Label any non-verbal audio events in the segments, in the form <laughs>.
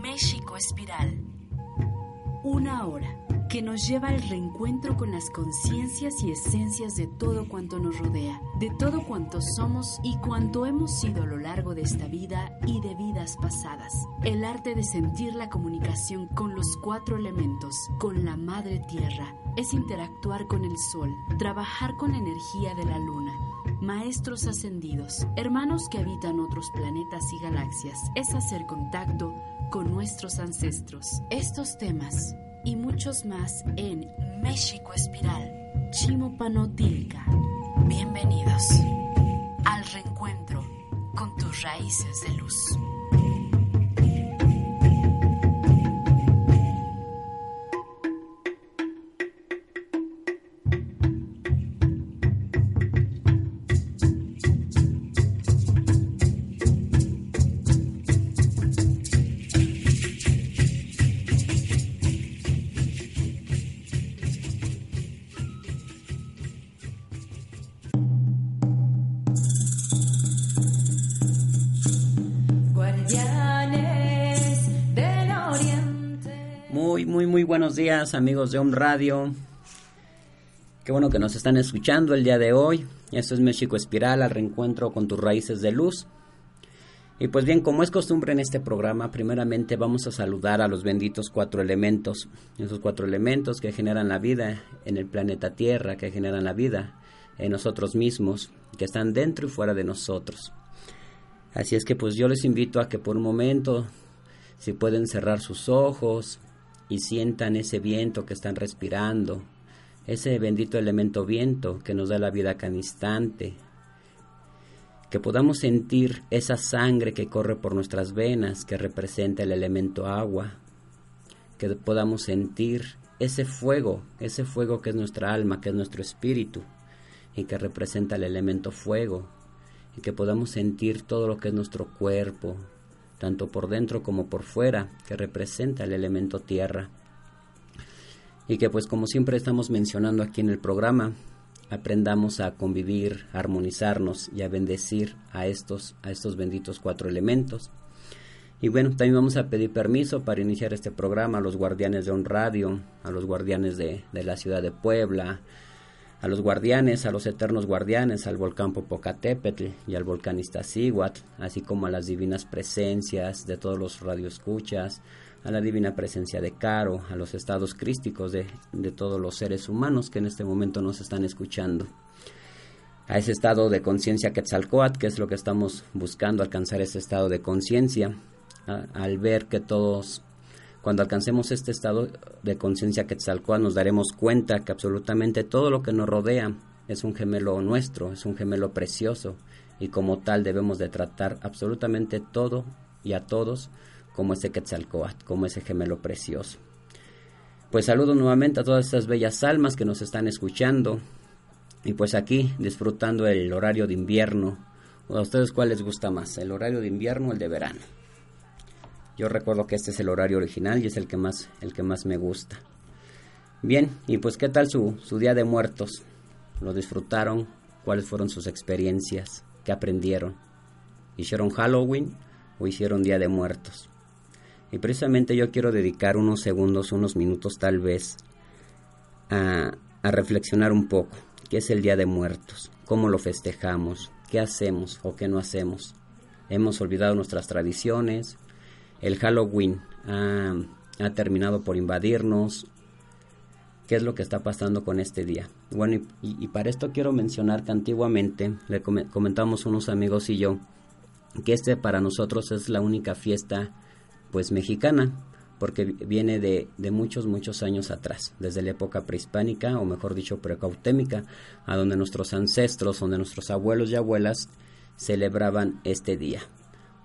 México Espiral. Una hora que nos lleva al reencuentro con las conciencias y esencias de todo cuanto nos rodea, de todo cuanto somos y cuanto hemos sido a lo largo de esta vida y de vidas pasadas. El arte de sentir la comunicación con los cuatro elementos, con la madre tierra, es interactuar con el sol, trabajar con la energía de la luna, maestros ascendidos, hermanos que habitan otros planetas y galaxias, es hacer contacto con nuestros ancestros. Estos temas y muchos más en México Espiral, Chimopanotilca. Bienvenidos al reencuentro con tus raíces de luz. Buenos días amigos de Home Radio. Qué bueno que nos están escuchando el día de hoy. Esto es México Espiral, al reencuentro con tus raíces de luz. Y pues bien, como es costumbre en este programa, primeramente vamos a saludar a los benditos cuatro elementos. Esos cuatro elementos que generan la vida en el planeta Tierra, que generan la vida en nosotros mismos, que están dentro y fuera de nosotros. Así es que pues yo les invito a que por un momento, si pueden cerrar sus ojos, y sientan ese viento que están respirando, ese bendito elemento viento que nos da la vida cada instante, que podamos sentir esa sangre que corre por nuestras venas, que representa el elemento agua, que podamos sentir ese fuego, ese fuego que es nuestra alma, que es nuestro espíritu, y que representa el elemento fuego, y que podamos sentir todo lo que es nuestro cuerpo, tanto por dentro como por fuera, que representa el elemento tierra. Y que pues como siempre estamos mencionando aquí en el programa, aprendamos a convivir, a armonizarnos y a bendecir a estos, a estos benditos cuatro elementos. Y bueno, también vamos a pedir permiso para iniciar este programa a los guardianes de On Radio, a los guardianes de, de la ciudad de Puebla, a los guardianes, a los eternos guardianes, al volcán Popocatépetl y al volcán Iztaccíhuatl, así como a las divinas presencias de todos los radioescuchas, a la divina presencia de Caro, a los estados crísticos de, de todos los seres humanos que en este momento nos están escuchando. A ese estado de conciencia Quetzalcoatl, que es lo que estamos buscando, alcanzar ese estado de conciencia, al ver que todos cuando alcancemos este estado de conciencia Quetzalcóatl nos daremos cuenta que absolutamente todo lo que nos rodea es un gemelo nuestro, es un gemelo precioso y como tal debemos de tratar absolutamente todo y a todos como ese Quetzalcóatl, como ese gemelo precioso. Pues saludo nuevamente a todas estas bellas almas que nos están escuchando y pues aquí disfrutando el horario de invierno. ¿A ustedes cuál les gusta más, el horario de invierno o el de verano? Yo recuerdo que este es el horario original y es el que más, el que más me gusta. Bien, y pues qué tal su, su Día de Muertos? ¿Lo disfrutaron? ¿Cuáles fueron sus experiencias? ¿Qué aprendieron? ¿Hicieron Halloween o hicieron Día de Muertos? Y precisamente yo quiero dedicar unos segundos, unos minutos tal vez, a, reflexionar un poco. ¿Qué es el Día de Muertos? ¿Cómo lo festejamos? ¿Qué hacemos o qué no hacemos? ¿Hemos olvidado nuestras tradiciones? El Halloween ha, terminado por invadirnos. ¿Qué es lo que está pasando con este día? Bueno, y, para esto quiero mencionar que antiguamente le comentamos unos amigos y yo que este para nosotros es la única fiesta pues mexicana porque viene de, de, muchos, muchos años atrás, desde la época prehispánica, o mejor dicho, precautémica, a donde nuestros ancestros, donde nuestros abuelos y abuelas celebraban este día.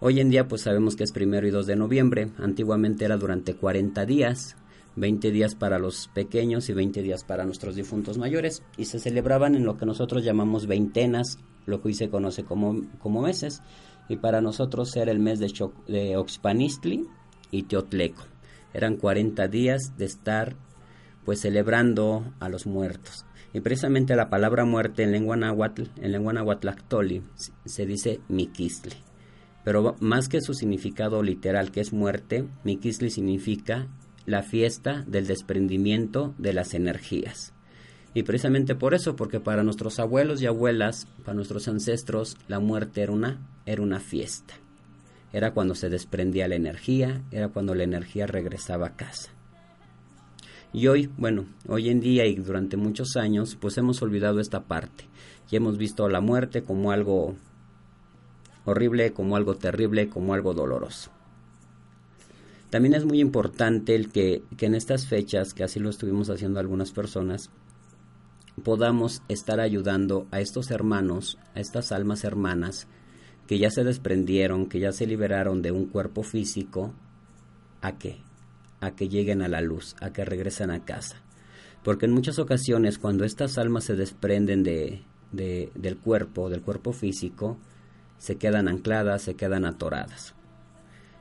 Hoy en día pues sabemos que es primero y 2 de noviembre, antiguamente era durante 40 días, 20 días para los pequeños y 20 días para nuestros difuntos mayores y se celebraban en lo que nosotros llamamos veintenas, lo que hoy se conoce como, como meses y para nosotros era el mes de, de Oxpanistli y Teotleco. Eran 40 días de estar pues celebrando a los muertos. Y precisamente la palabra muerte en lengua náhuatl, en lengua náhuatl se dice miquistle Pero más que su significado literal, que es muerte, Mikisli significa la fiesta del desprendimiento de las energías. Y precisamente por eso, porque para nuestros abuelos y abuelas, para nuestros ancestros, la muerte era una, era una fiesta. Era cuando se desprendía la energía, era cuando la energía regresaba a casa. Y hoy, bueno, hoy en día y durante muchos años, pues hemos olvidado esta parte. Y hemos visto la muerte como algo horrible, como algo terrible, como algo doloroso. También es muy importante el que, que en estas fechas, que así lo estuvimos haciendo algunas personas, podamos estar ayudando a estos hermanos, a estas almas hermanas, que ya se desprendieron, que ya se liberaron de un cuerpo físico, ¿a qué? A que lleguen a la luz, a que regresen a casa. Porque en muchas ocasiones cuando estas almas se desprenden de, de, del cuerpo, del cuerpo físico, se quedan ancladas, se quedan atoradas.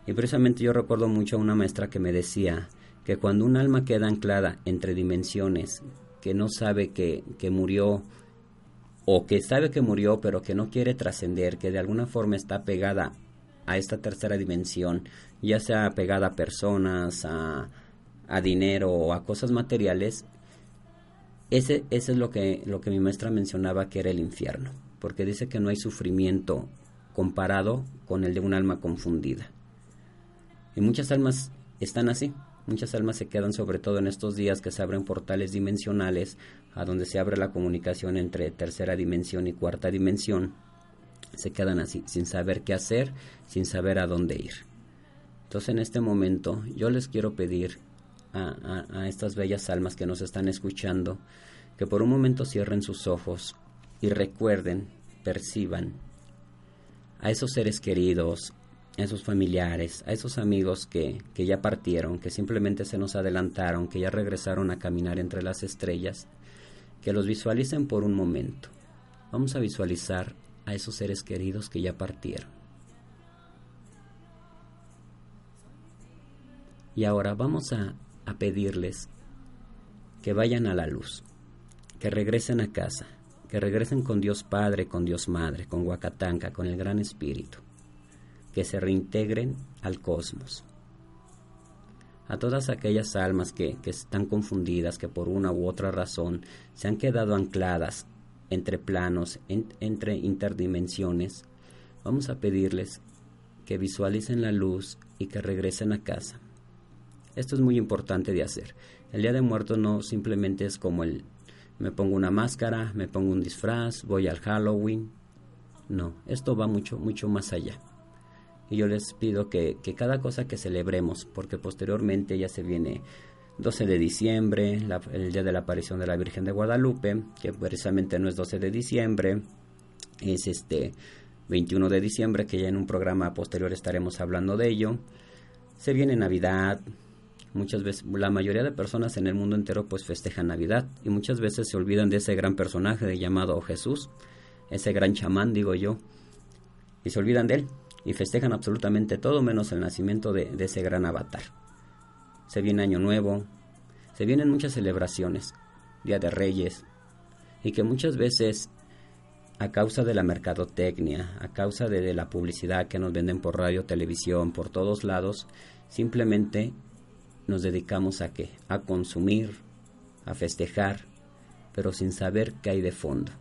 Y precisamente yo recuerdo mucho a una maestra que me decía que cuando un alma queda anclada entre dimensiones, que no sabe que, que murió, o que sabe que murió pero que no quiere trascender, que de alguna forma está pegada a esta tercera dimensión, ya sea pegada a personas, a, a dinero o a cosas materiales, ese, ese es lo que, lo que mi maestra mencionaba que era el infierno, porque dice que no hay sufrimiento comparado con el de un alma confundida. Y muchas almas están así, muchas almas se quedan sobre todo en estos días que se abren portales dimensionales a donde se abre la comunicación entre tercera dimensión y cuarta dimensión. Se quedan así, sin saber qué hacer, sin saber a dónde ir. Entonces en este momento yo les quiero pedir a, a, estas bellas almas que nos están escuchando que por un momento cierren sus ojos y recuerden, perciban a esos seres queridos, a esos familiares, a esos amigos que, que ya partieron, que simplemente se nos adelantaron, que ya regresaron a caminar entre las estrellas, que los visualicen por un momento. Vamos a visualizar a esos seres queridos que ya partieron. Y ahora vamos a, a pedirles que vayan a la luz, que regresen a casa, que regresen con Dios Padre, con Dios Madre, con Huacatanca, con el Gran Espíritu, que se reintegren al cosmos. A todas aquellas almas que, que están confundidas, que por una u otra razón se han quedado ancladas entre planos, en, entre interdimensiones, vamos a pedirles que visualicen la luz y que regresen a casa. Esto es muy importante de hacer. El Día de Muertos no simplemente es como el me pongo una máscara, me pongo un disfraz, voy al Halloween. No, esto va mucho, mucho más allá. Y yo les pido que, que cada cosa que celebremos, porque posteriormente ya se viene 12 de diciembre, la, el día de la aparición de la Virgen de Guadalupe, que precisamente no es 12 de diciembre, es este 21 de diciembre, que ya en un programa posterior estaremos hablando de ello. Se viene Navidad, Muchas veces, la mayoría de personas en el mundo entero pues festejan Navidad y muchas veces se olvidan de ese gran personaje llamado Jesús, ese gran chamán, digo yo, y se olvidan de él y festejan absolutamente todo menos el nacimiento de, ese gran avatar. Se viene Año Nuevo, se vienen muchas celebraciones, Día de Reyes, y que muchas veces a causa de la mercadotecnia, a causa de, de, la publicidad que nos venden por radio, televisión, por todos lados, simplemente nos dedicamos a qué? A consumir, a festejar, pero sin saber qué hay de fondo,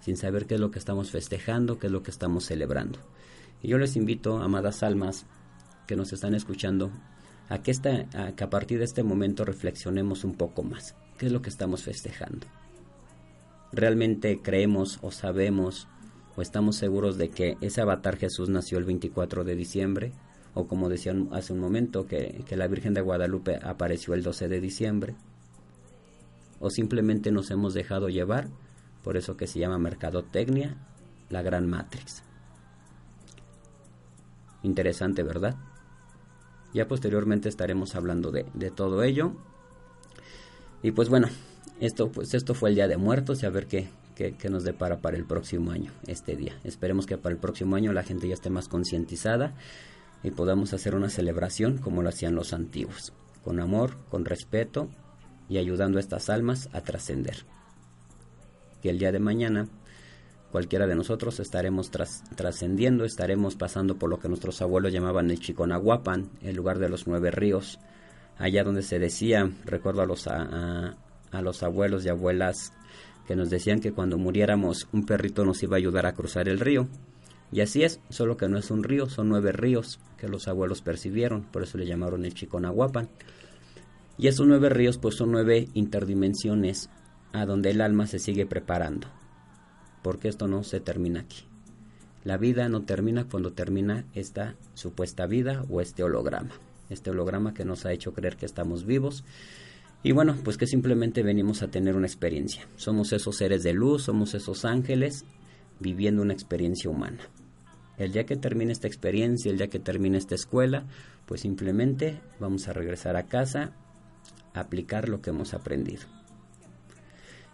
sin saber qué es lo que estamos festejando, qué es lo que estamos celebrando. Y yo les invito, amadas almas que nos están escuchando, a que, esta, a que a partir de este momento reflexionemos un poco más. ¿Qué es lo que estamos festejando? ¿Realmente creemos o sabemos o estamos seguros de que ese avatar Jesús nació el 24 de diciembre? O como decían hace un momento, que, que la Virgen de Guadalupe apareció el 12 de diciembre, o simplemente nos hemos dejado llevar por eso que se llama mercadotecnia, la gran matrix. Interesante, ¿verdad? Ya posteriormente estaremos hablando de, de, todo ello. Y pues bueno, esto, pues esto fue el Día de Muertos y a ver qué, qué nos depara para el próximo año, este día. Esperemos que para el próximo año la gente ya esté más concientizada y podamos hacer una celebración como lo hacían los antiguos, con amor, con respeto y ayudando a estas almas a trascender. Que el día de mañana, cualquiera de nosotros estaremos trascendiendo, estaremos pasando por lo que nuestros abuelos llamaban el Chiconahuapan, el lugar de los nueve ríos, allá donde se decía, recuerdo a los, a, los abuelos y abuelas que nos decían que cuando muriéramos un perrito nos iba a ayudar a cruzar el río. Y así es, solo que no es un río, son nueve ríos que los abuelos percibieron, por eso le llamaron el Chiconahuapan. Y esos nueve ríos pues son nueve interdimensiones a donde el alma se sigue preparando porque esto no se termina aquí. La vida no termina cuando termina esta supuesta vida o este holograma. Este holograma que nos ha hecho creer que estamos vivos. Y bueno, pues que simplemente venimos a tener una experiencia. Somos esos seres de luz, somos esos ángeles viviendo una experiencia humana. El día que termine esta experiencia, el día que termine esta escuela, pues simplemente vamos a regresar a casa aplicar lo que hemos aprendido.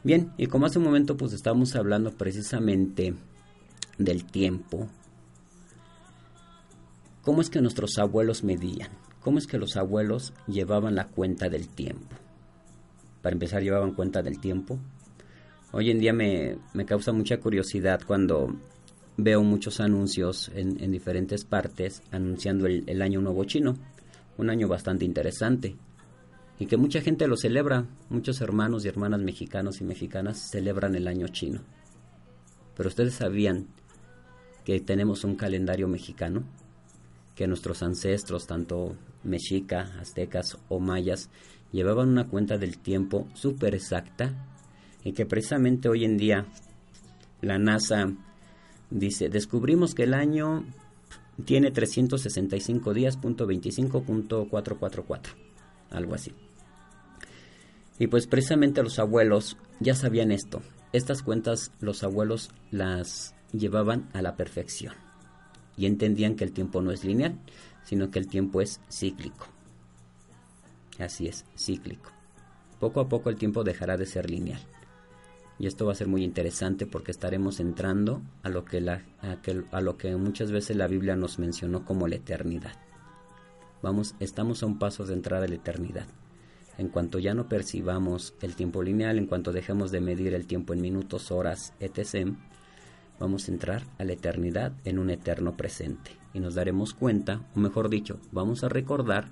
Bien, y como hace un momento pues estábamos hablando precisamente del tiempo, ¿cómo es que nuestros abuelos medían? ¿Cómo es que los abuelos llevaban la cuenta del tiempo? Para empezar, llevaban cuenta del tiempo. Hoy en día me, causa mucha curiosidad cuando veo muchos anuncios en, diferentes partes anunciando el, el año nuevo chino, un año bastante interesante y que mucha gente lo celebra. Muchos hermanos y hermanas mexicanos y mexicanas celebran el año chino. Pero ustedes sabían que tenemos un calendario mexicano, que nuestros ancestros, tanto mexica, aztecas o mayas, llevaban una cuenta del tiempo súper exacta y que precisamente hoy en día la NASA dice, descubrimos que el año tiene 365 días, punto 25.444, algo así. Y pues precisamente los abuelos ya sabían esto. Estas cuentas los abuelos las llevaban a la perfección y entendían que el tiempo no es lineal, sino que el tiempo es cíclico. Así es, cíclico. Poco a poco el tiempo dejará de ser lineal. Y esto va a ser muy interesante porque estaremos entrando a lo que, la, a lo que muchas veces la Biblia nos mencionó como la eternidad. Vamos, estamos a un paso de entrar a la eternidad. En cuanto ya no percibamos el tiempo lineal, en cuanto dejemos de medir el tiempo en minutos, horas, etc., vamos a entrar a la eternidad en un eterno presente. Y nos daremos cuenta, o mejor dicho, vamos a recordar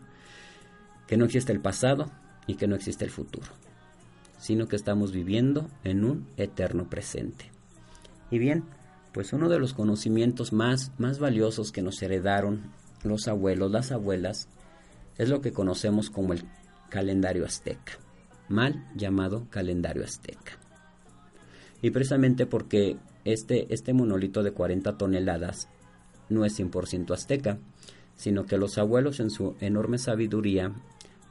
que no existe el pasado y que no existe el futuro, sino que estamos viviendo en un eterno presente. Y bien, pues uno de los conocimientos más, más valiosos que nos heredaron los abuelos, las abuelas, es lo que conocemos como el calendario azteca, mal llamado calendario azteca. Y precisamente porque este, este monolito de 40 toneladas no es 100% azteca, sino que los abuelos en su enorme sabiduría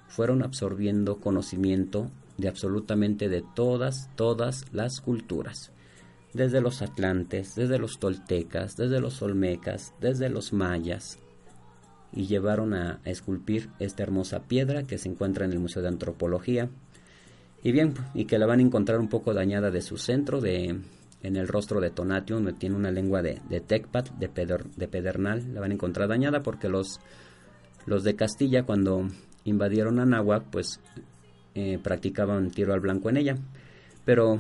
fueron absorbiendo conocimiento de absolutamente de todas, todas las culturas, desde los atlantes, desde los toltecas, desde los olmecas, desde los mayas, y llevaron a, esculpir esta hermosa piedra que se encuentra en el Museo de Antropología. Y bien, y que la van a encontrar un poco dañada de su centro, de, en el rostro de Tonatiuh, donde tiene una lengua de, de Tecpat, de, de pedernal, la van a encontrar dañada porque los, los de Castilla cuando invadieron Anáhuac, pues eh, practicaban tiro al blanco en ella. Pero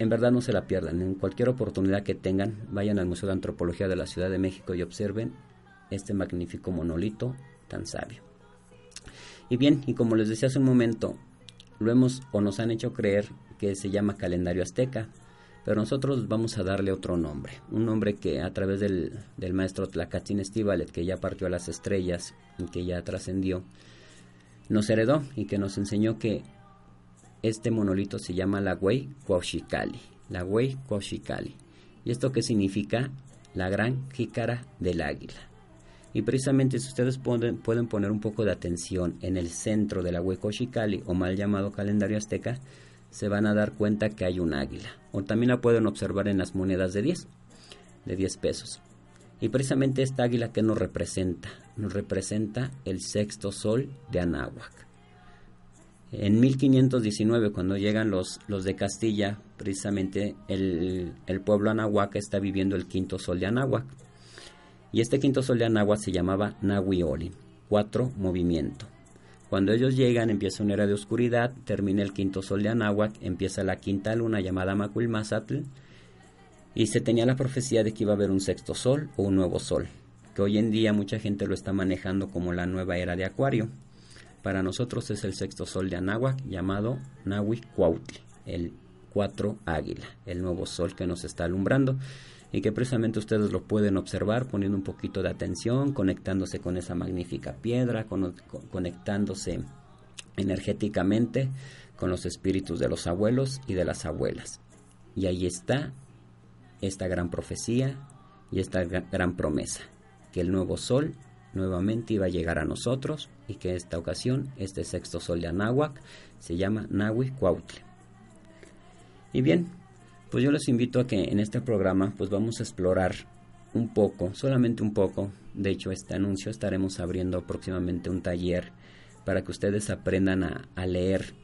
en verdad no se la pierdan, en cualquier oportunidad que tengan, vayan al Museo de Antropología de la Ciudad de México y observen este magnífico monolito tan sabio. Y bien, y como les decía hace un momento, lo hemos o nos han hecho creer que se llama calendario azteca, pero nosotros vamos a darle otro nombre, un nombre que a través del, del maestro Tlacatzin Estivalet, que ya partió a las estrellas y que ya trascendió, nos heredó y que nos enseñó que este monolito se llama la Huey Cuauxicali, la Huey Cuauxicali. ¿Y esto qué significa? La gran jícara del águila. Y precisamente si ustedes pueden, pueden poner un poco de atención en el centro de la Huecochicali o mal llamado calendario azteca, se van a dar cuenta que hay un águila. O también la pueden observar en las monedas de 10, de 10 pesos. Y precisamente esta águila que nos representa, nos representa el sexto sol de Anáhuac. En 1519, cuando llegan los, los de Castilla, precisamente el, el pueblo Anáhuac está viviendo el quinto sol de Anáhuac. Y este quinto sol de Anáhuac se llamaba Nahuioli, cuatro movimiento. Cuando ellos llegan empieza una era de oscuridad, termina el quinto sol de Anáhuac, empieza la quinta luna llamada Macuilmazatl Y se tenía la profecía de que iba a haber un sexto sol o un nuevo sol, que hoy en día mucha gente lo está manejando como la nueva era de Acuario. Para nosotros es el sexto sol de Anáhuac llamado Nahui Cuautli, el cuatro águila, el nuevo sol que nos está alumbrando y que precisamente ustedes lo pueden observar poniendo un poquito de atención, conectándose con esa magnífica piedra, conectándose energéticamente con los espíritus de los abuelos y de las abuelas. Y ahí está esta gran profecía y esta gran promesa, que el nuevo sol nuevamente iba a llegar a nosotros y que esta ocasión este sexto sol de Anáhuac se llama Nahui Cuautle. Y bien, pues yo les invito a que en este programa pues vamos a explorar un poco, solamente un poco. De hecho, este anuncio estaremos abriendo próximamente un taller para que ustedes aprendan a, leer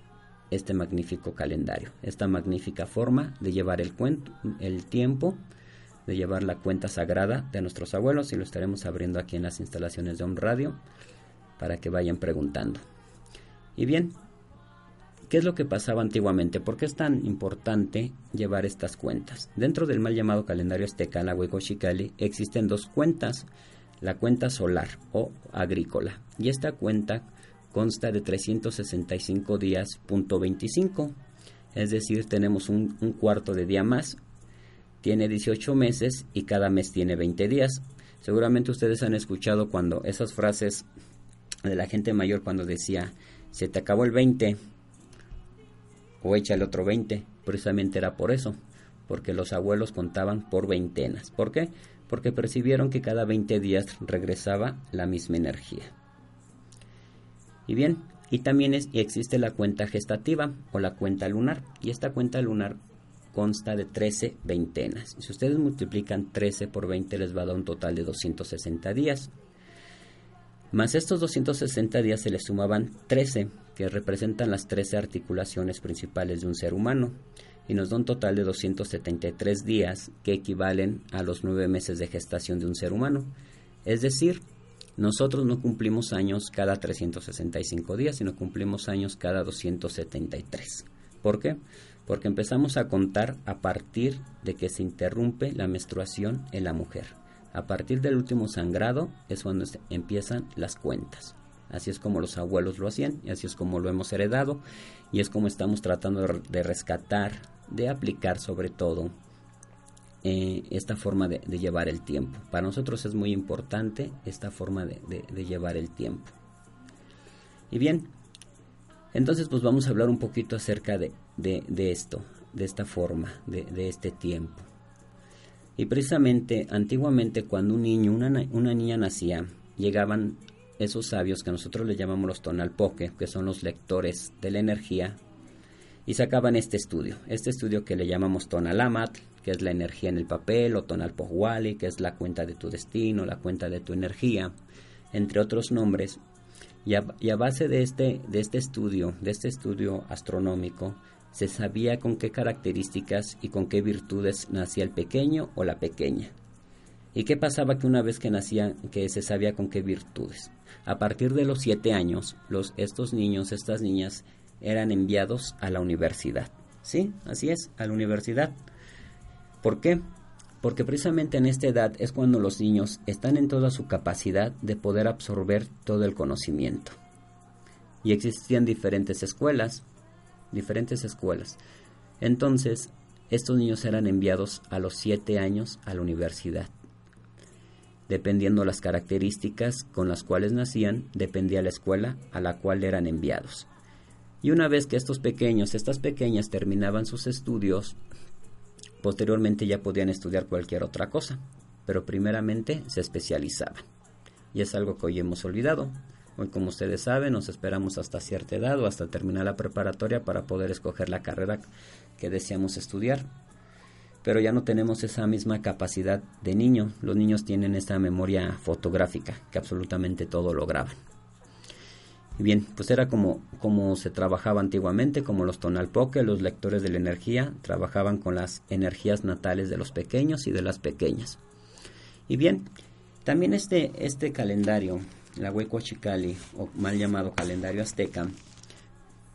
este magnífico calendario, esta magnífica forma de llevar el, cuento, el tiempo, de llevar la cuenta sagrada de nuestros abuelos y lo estaremos abriendo aquí en las instalaciones de un Radio para que vayan preguntando. Y bien, ¿Qué es lo que pasaba antiguamente? ¿Por qué es tan importante llevar estas cuentas? Dentro del mal llamado calendario azteca, la Huecochicali, existen dos cuentas. La cuenta solar o agrícola. Y esta cuenta consta de 365 días, punto 25. Es decir, tenemos un, un cuarto de día más. Tiene 18 meses y cada mes tiene 20 días. Seguramente ustedes han escuchado cuando esas frases de la gente mayor cuando decía, se te acabó el 20 o échale otro 20. Precisamente era por eso, porque los abuelos contaban por veintenas. ¿Por qué? Porque percibieron que cada 20 días regresaba la misma energía. Y bien, y también es, existe la cuenta gestativa o la cuenta lunar. Y esta cuenta lunar consta de 13 veintenas. Si ustedes multiplican 13 por 20 les va a dar un total de 260 días. Más estos 260 días se les sumaban 13 que representan las 13 articulaciones principales de un ser humano, y nos da un total de 273 días que equivalen a los 9 meses de gestación de un ser humano. Es decir, nosotros no cumplimos años cada 365 días, sino cumplimos años cada 273. ¿Por qué? Porque empezamos a contar a partir de que se interrumpe la menstruación en la mujer. A partir del último sangrado es cuando empiezan las cuentas. Así es como los abuelos lo hacían y así es como lo hemos heredado y es como estamos tratando de rescatar, de aplicar sobre todo eh, esta forma de, llevar el tiempo. Para nosotros es muy importante esta forma de, llevar el tiempo. Y bien, entonces pues vamos a hablar un poquito acerca de, esto, de esta forma, de, este tiempo. Y precisamente antiguamente cuando un niño, una, una niña nacía, llegaban esos sabios que nosotros le llamamos los tonalpoque, que son los lectores de la energía, y sacaban este estudio, este estudio que le llamamos tonalamat, que es la energía en el papel, o tonalpohuali, que es la cuenta de tu destino, la cuenta de tu energía, entre otros nombres. Y a, base de este, de este estudio, de este estudio astronómico, se sabía con qué características y con qué virtudes nacía el pequeño o la pequeña. ¿Y qué pasaba que una vez que nacía, que se sabía con qué virtudes? A partir de los siete años, los, estos niños, estas niñas, eran enviados a la universidad. ¿Sí? Así es, a la universidad. ¿Por qué? Porque precisamente en esta edad es cuando los niños están en toda su capacidad de poder absorber todo el conocimiento. Y existían diferentes escuelas, diferentes escuelas. Entonces, estos niños eran enviados a los siete años a la universidad. Dependiendo las características con las cuales nacían, dependía la escuela a la cual eran enviados. Y una vez que estos pequeños, estas pequeñas terminaban sus estudios, posteriormente ya podían estudiar cualquier otra cosa, pero primeramente se especializaban. Y es algo que hoy hemos olvidado. Hoy, como ustedes saben, nos esperamos hasta cierta edad o hasta terminar la preparatoria para poder escoger la carrera que deseamos estudiar pero ya no tenemos esa misma capacidad de niño. Los niños tienen esta memoria fotográfica que absolutamente todo lo graban. Y bien, pues era como, como se trabajaba antiguamente, como los tonalpoke, los lectores de la energía, trabajaban con las energías natales de los pequeños y de las pequeñas. Y bien, también este, este calendario, la Huecochicali, o mal llamado calendario azteca,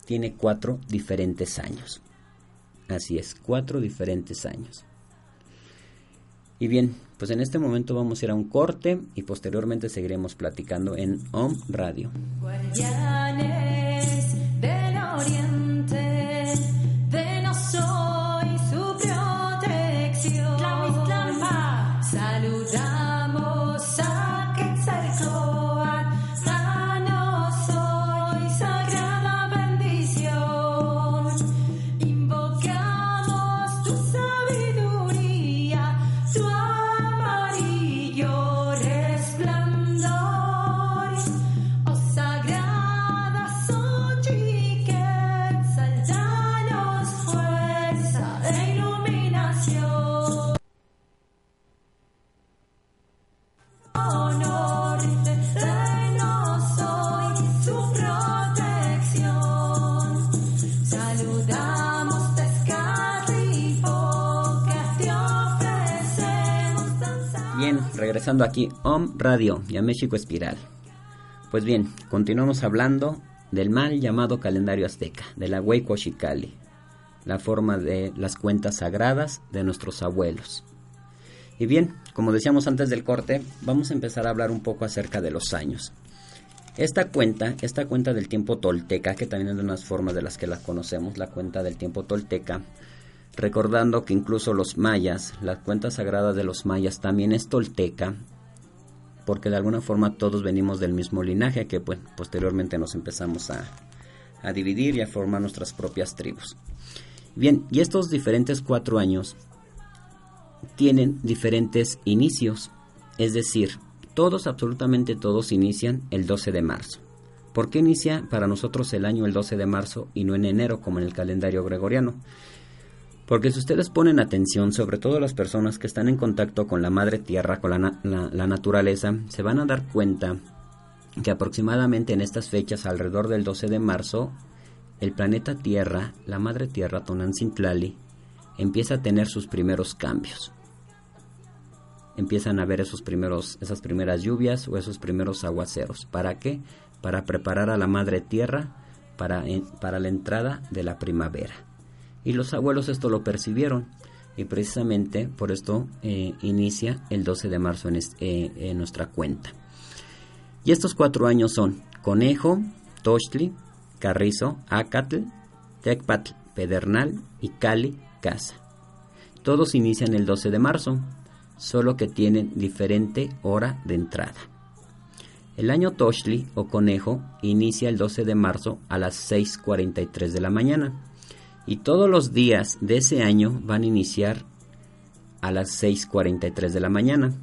tiene cuatro diferentes años. Así es, cuatro diferentes años. Y bien, pues en este momento vamos a ir a un corte y posteriormente seguiremos platicando en Om Radio. Aquí, Om Radio y a México Espiral. Pues bien, continuamos hablando del mal llamado calendario azteca, de la Huaycochicali, la forma de las cuentas sagradas de nuestros abuelos. Y bien, como decíamos antes del corte, vamos a empezar a hablar un poco acerca de los años. Esta cuenta, esta cuenta del tiempo tolteca, que también es de unas formas de las que la conocemos, la cuenta del tiempo tolteca, recordando que incluso los mayas, la cuenta sagrada de los mayas también es tolteca, porque de alguna forma todos venimos del mismo linaje que pues, posteriormente nos empezamos a, a dividir y a formar nuestras propias tribus. Bien, y estos diferentes cuatro años tienen diferentes inicios, es decir, todos, absolutamente todos inician el 12 de marzo. ¿Por qué inicia para nosotros el año el 12 de marzo y no en enero como en el calendario gregoriano? Porque si ustedes ponen atención, sobre todo las personas que están en contacto con la madre tierra, con la, naturaleza, se van a dar cuenta que aproximadamente en estas fechas, alrededor del 12 de marzo, el planeta Tierra, la madre tierra Tonancintlali, empieza a tener sus primeros cambios. Empiezan a ver esos primeros, esas primeras lluvias o esos primeros aguaceros. ¿Para qué? Para preparar a la madre tierra para, para la entrada de la primavera. Y los abuelos esto lo percibieron y precisamente por esto eh, inicia el 12 de marzo en, eh, en, nuestra cuenta. Y estos cuatro años son Conejo, Tochtli, Carrizo, Acatl, Tecpatl, Pedernal y Cali, Casa. Todos inician el 12 de marzo, solo que tienen diferente hora de entrada. El año Tochtli o Conejo inicia el 12 de marzo a las 6.43 de la mañana y todos los días de ese año van a iniciar a las 6.43 de la mañana.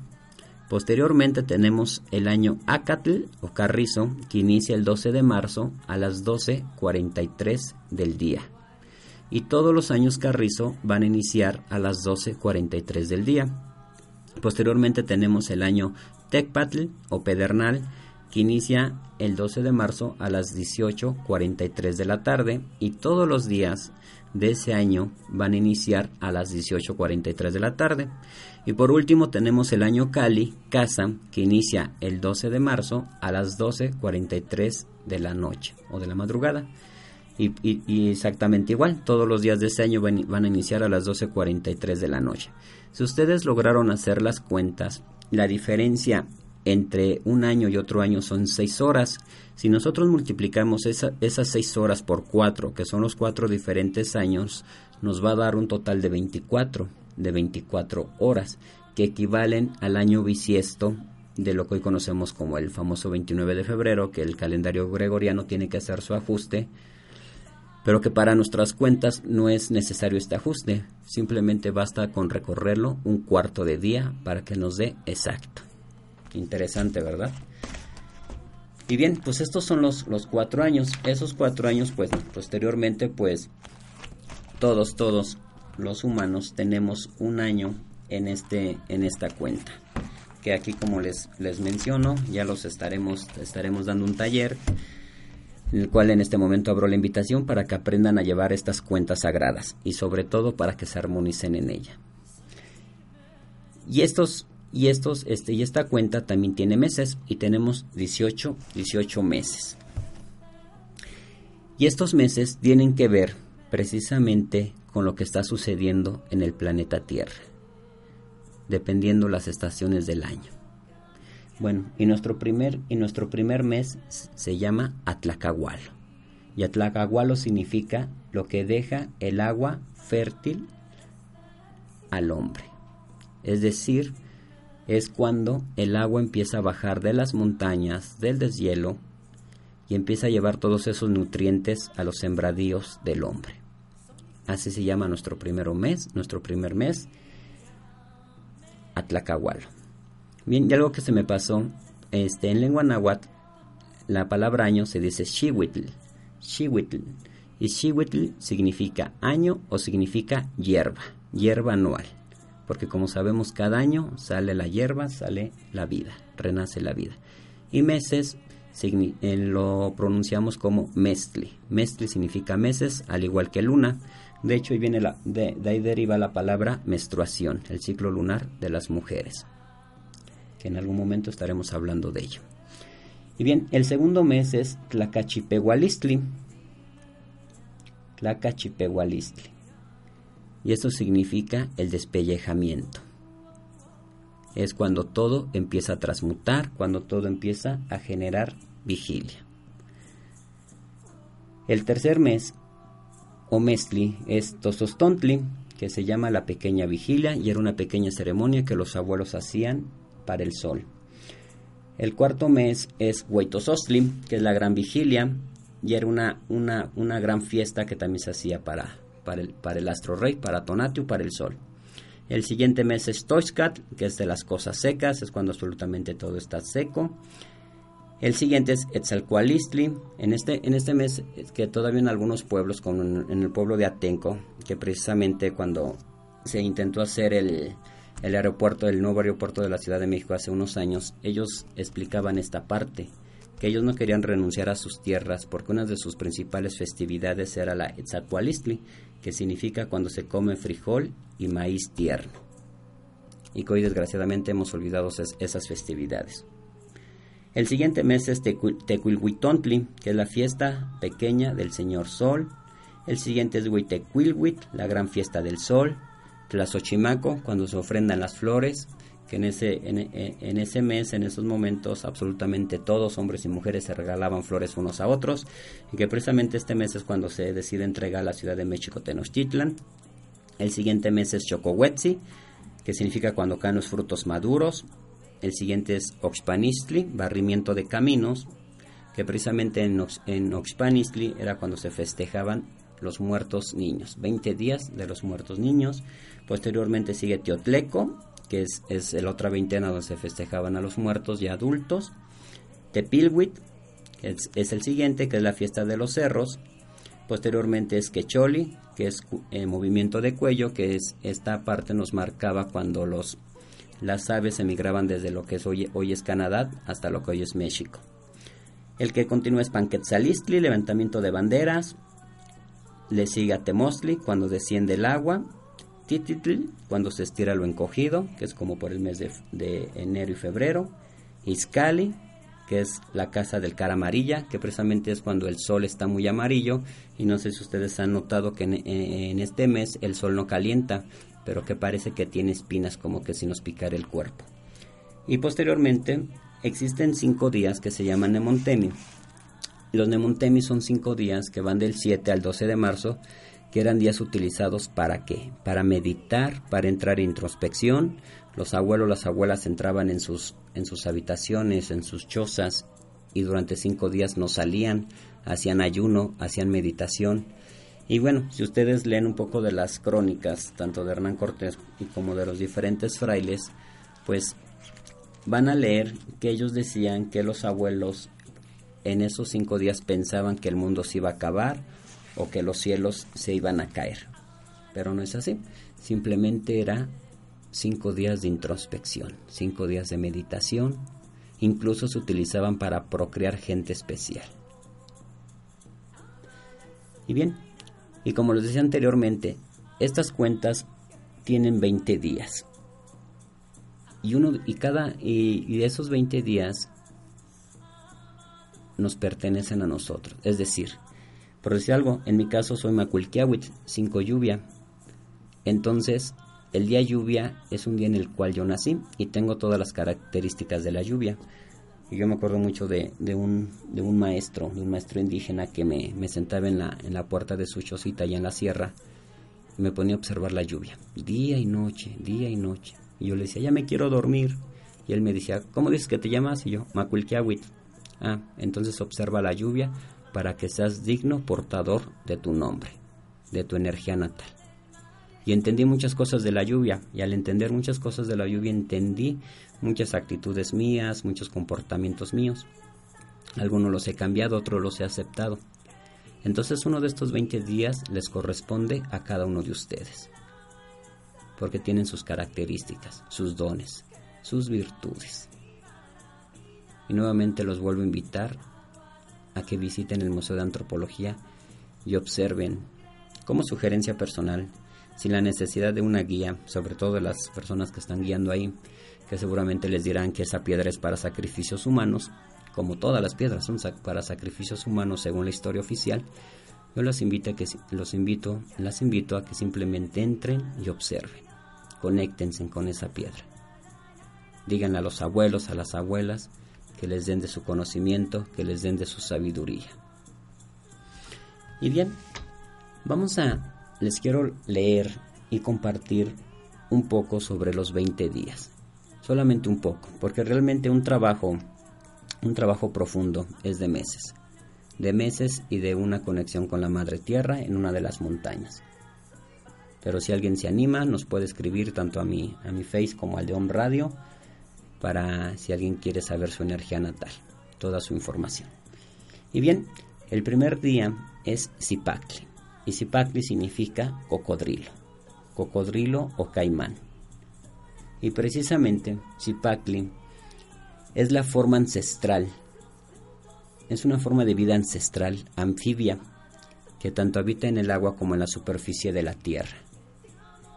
Posteriormente tenemos el año Acatl o Carrizo que inicia el 12 de marzo a las 12.43 del día. Y todos los años Carrizo van a iniciar a las 12.43 del día. Posteriormente tenemos el año Tecpatl o Pedernal que inicia el 12 de marzo a las 18.43 de la tarde y todos los días de ese año van a iniciar a las 18.43 de la tarde. Y por último tenemos el año Cali, Casa, que inicia el 12 de marzo a las 12.43 de la noche o de la madrugada. Y, exactamente igual, todos los días de ese año van, van a iniciar a las 12.43 de la noche. Si ustedes lograron hacer las cuentas, la diferencia entre un año y otro año son seis horas. Si nosotros multiplicamos esas seis horas por cuatro, que son los cuatro diferentes años, nos va a dar un total de 24, de 24 horas, que equivalen al año bisiesto de lo que hoy conocemos como el famoso 29 de febrero, que el calendario gregoriano tiene que hacer su ajuste, pero que para nuestras cuentas no es necesario este ajuste, simplemente basta con recorrerlo un cuarto de día para que nos dé exacto. Interesante, ¿verdad? Y bien, pues estos son los, los cuatro años. Esos cuatro años, pues posteriormente, pues todos, todos los humanos tenemos un año en, este, en esta cuenta. Que aquí, como les, les menciono, ya los estaremos, estaremos dando un taller en el cual en este momento abro la invitación para que aprendan a llevar estas cuentas sagradas y sobre todo para que se armonicen en ella. Y estos y, estos, este, y esta cuenta también tiene meses y tenemos 18, 18 meses. Y estos meses tienen que ver precisamente con lo que está sucediendo en el planeta Tierra. dependiendo las estaciones del año. Bueno, y nuestro primer, y nuestro primer mes se llama Atlacahualo. Y Atlacahualo significa lo que deja el agua fértil al hombre. Es decir, es cuando el agua empieza a bajar de las montañas, del deshielo, y empieza a llevar todos esos nutrientes a los sembradíos del hombre. Así se llama nuestro primer mes, nuestro primer mes, Atlacahualo. Bien, y algo que se me pasó, este, en lengua náhuatl, la palabra año se dice shiwitl, shiwitl, y shiwitl significa año o significa hierba, hierba anual, porque como sabemos cada año sale la hierba, sale la vida, renace la vida. Y meses lo pronunciamos como mestli. Mestli significa meses, al igual que luna. De hecho, ahí viene la, de, ahí deriva la palabra menstruación, el ciclo lunar de las mujeres, que en algún momento estaremos hablando de ello. Y bien, el segundo mes es Tlacachipehualistli. Tlacachipehualistli. Y esto significa el despellejamiento. Es cuando todo empieza a transmutar, cuando todo empieza a generar vigilia. El tercer mes, o mestli, es Tosostontli, que se llama la pequeña vigilia y era una pequeña ceremonia que los abuelos hacían para el sol. El cuarto mes es Huaytosostli, que es la gran vigilia y era una, una, una gran fiesta que también se hacía para, para, el, astro rey, para Tonatiuh, para el sol. El siguiente mes es Toiscat, que es de las cosas secas, es cuando absolutamente todo está seco. El siguiente es Etzalcoalistli. En este, en este mes, que todavía en algunos pueblos, como en, el pueblo de Atenco, que precisamente cuando se intentó hacer el, el aeropuerto, el nuevo aeropuerto de la Ciudad de México hace unos años, ellos explicaban esta parte, que ellos no querían renunciar a sus tierras porque una de sus principales festividades era la Etzalcoalistli, que significa cuando se come frijol y maíz tierno. Y que hoy desgraciadamente hemos olvidado esas festividades. El siguiente mes es Tecuilhuitontli, que es la fiesta pequeña del Señor Sol. El siguiente es Huitecuilhuit, la gran fiesta del Sol. Tlazochimaco, cuando se ofrendan las flores, que en ese, en, ese mes, en esos momentos, absolutamente todos, hombres y mujeres, se regalaban flores unos a otros, y que precisamente este mes es cuando se decide entregar la ciudad de México Tenochtitlan. El siguiente mes es Chocohuetzi, que significa cuando caen los frutos maduros. El siguiente es Oxpanistli, barrimiento de caminos, que precisamente en, en Oxpanistli era cuando se festejaban los muertos niños, 20 días de los muertos niños. Posteriormente sigue Teotleco, que es, es la otra veintena donde se festejaban a los muertos ya adultos. Tepilhuit, que es, el siguiente, que es la fiesta de los cerros. Posteriormente es Quecholi, que es eh, movimiento de cuello, que es esta parte nos marcaba cuando los las aves emigraban desde lo que es hoy, hoy es Canadá hasta lo que hoy es México. El que continúa es Panquetzalistli, levantamiento de banderas. Le sigue a Temostli, cuando desciende el agua. Tititli, cuando se estira lo encogido, que es como por el mes de, enero y febrero. Izcali, que es la casa del cara amarilla, que precisamente es cuando el sol está muy amarillo. Y no sé si ustedes han notado que en este mes el sol no calienta, pero que parece que tiene espinas como que si nos picara el cuerpo. Y posteriormente existen cinco días que se llaman Nemontemi. Los Nemontemi son cinco días que van del 7 al 12 de marzo, que eran días utilizados para qué? Para meditar, para entrar en introspección. Los abuelos, las abuelas entraban en sus, en sus habitaciones, en sus chozas, y durante cinco días no salían, hacían ayuno, hacían meditación y bueno, si ustedes leen un poco de las crónicas, tanto de Hernán Cortés y como de los diferentes frailes, pues van a leer que ellos decían que los abuelos en esos cinco días pensaban que el mundo se iba a acabar o que los cielos se iban a caer. Pero no es así, simplemente era cinco días de introspección, cinco días de meditación, incluso se utilizaban para procrear gente especial. Y bien, y como les decía anteriormente, estas cuentas tienen 20 días. Y uno y cada y, de esos 20 días nos pertenecen a nosotros. Es decir, por decir algo, en mi caso soy Maculquiawit, cinco lluvia. Entonces, el día lluvia es un día en el cual yo nací y tengo todas las características de la lluvia. Y yo me acuerdo mucho de, un, de un maestro, de un maestro indígena que me, me sentaba en la, en la puerta de su chocita allá en la sierra y me ponía a observar la lluvia, día y noche, día y noche. Y yo le decía, ya me quiero dormir. Y él me decía, ¿cómo dices que te llamas? Y yo, Macuilquiawit. Ah, entonces observa la lluvia para que seas digno portador de tu nombre, de tu energía natal. Y entendí muchas cosas de la lluvia, y al entender muchas cosas de la lluvia entendí muchas actitudes mías, muchos comportamientos míos. Algunos los he cambiado, otros los he aceptado. Entonces uno de estos 20 días les corresponde a cada uno de ustedes, porque tienen sus características, sus dones, sus virtudes. Y nuevamente los vuelvo a invitar a que visiten el Museo de Antropología y observen, como sugerencia personal, sin la necesidad de una guía, sobre todo de las personas que están guiando ahí, que seguramente les dirán que esa piedra es para sacrificios humanos, como todas las piedras son para sacrificios humanos según la historia oficial, yo los invito a que los invito, las invito a que simplemente entren y observen. Conéctense con esa piedra. Díganle a los abuelos, a las abuelas, que les den de su conocimiento, que les den de su sabiduría. Y bien, vamos a les quiero leer y compartir un poco sobre los 20 días. Solamente un poco, porque realmente un trabajo un trabajo profundo es de meses, de meses y de una conexión con la Madre Tierra en una de las montañas. Pero si alguien se anima, nos puede escribir tanto a mi, a mi face como al de Home Radio para si alguien quiere saber su energía natal, toda su información. Y bien, el primer día es Zipacli, y Zipacli significa cocodrilo, cocodrilo o caimán. Y precisamente Zipacli es la forma ancestral, es una forma de vida ancestral, anfibia, que tanto habita en el agua como en la superficie de la tierra.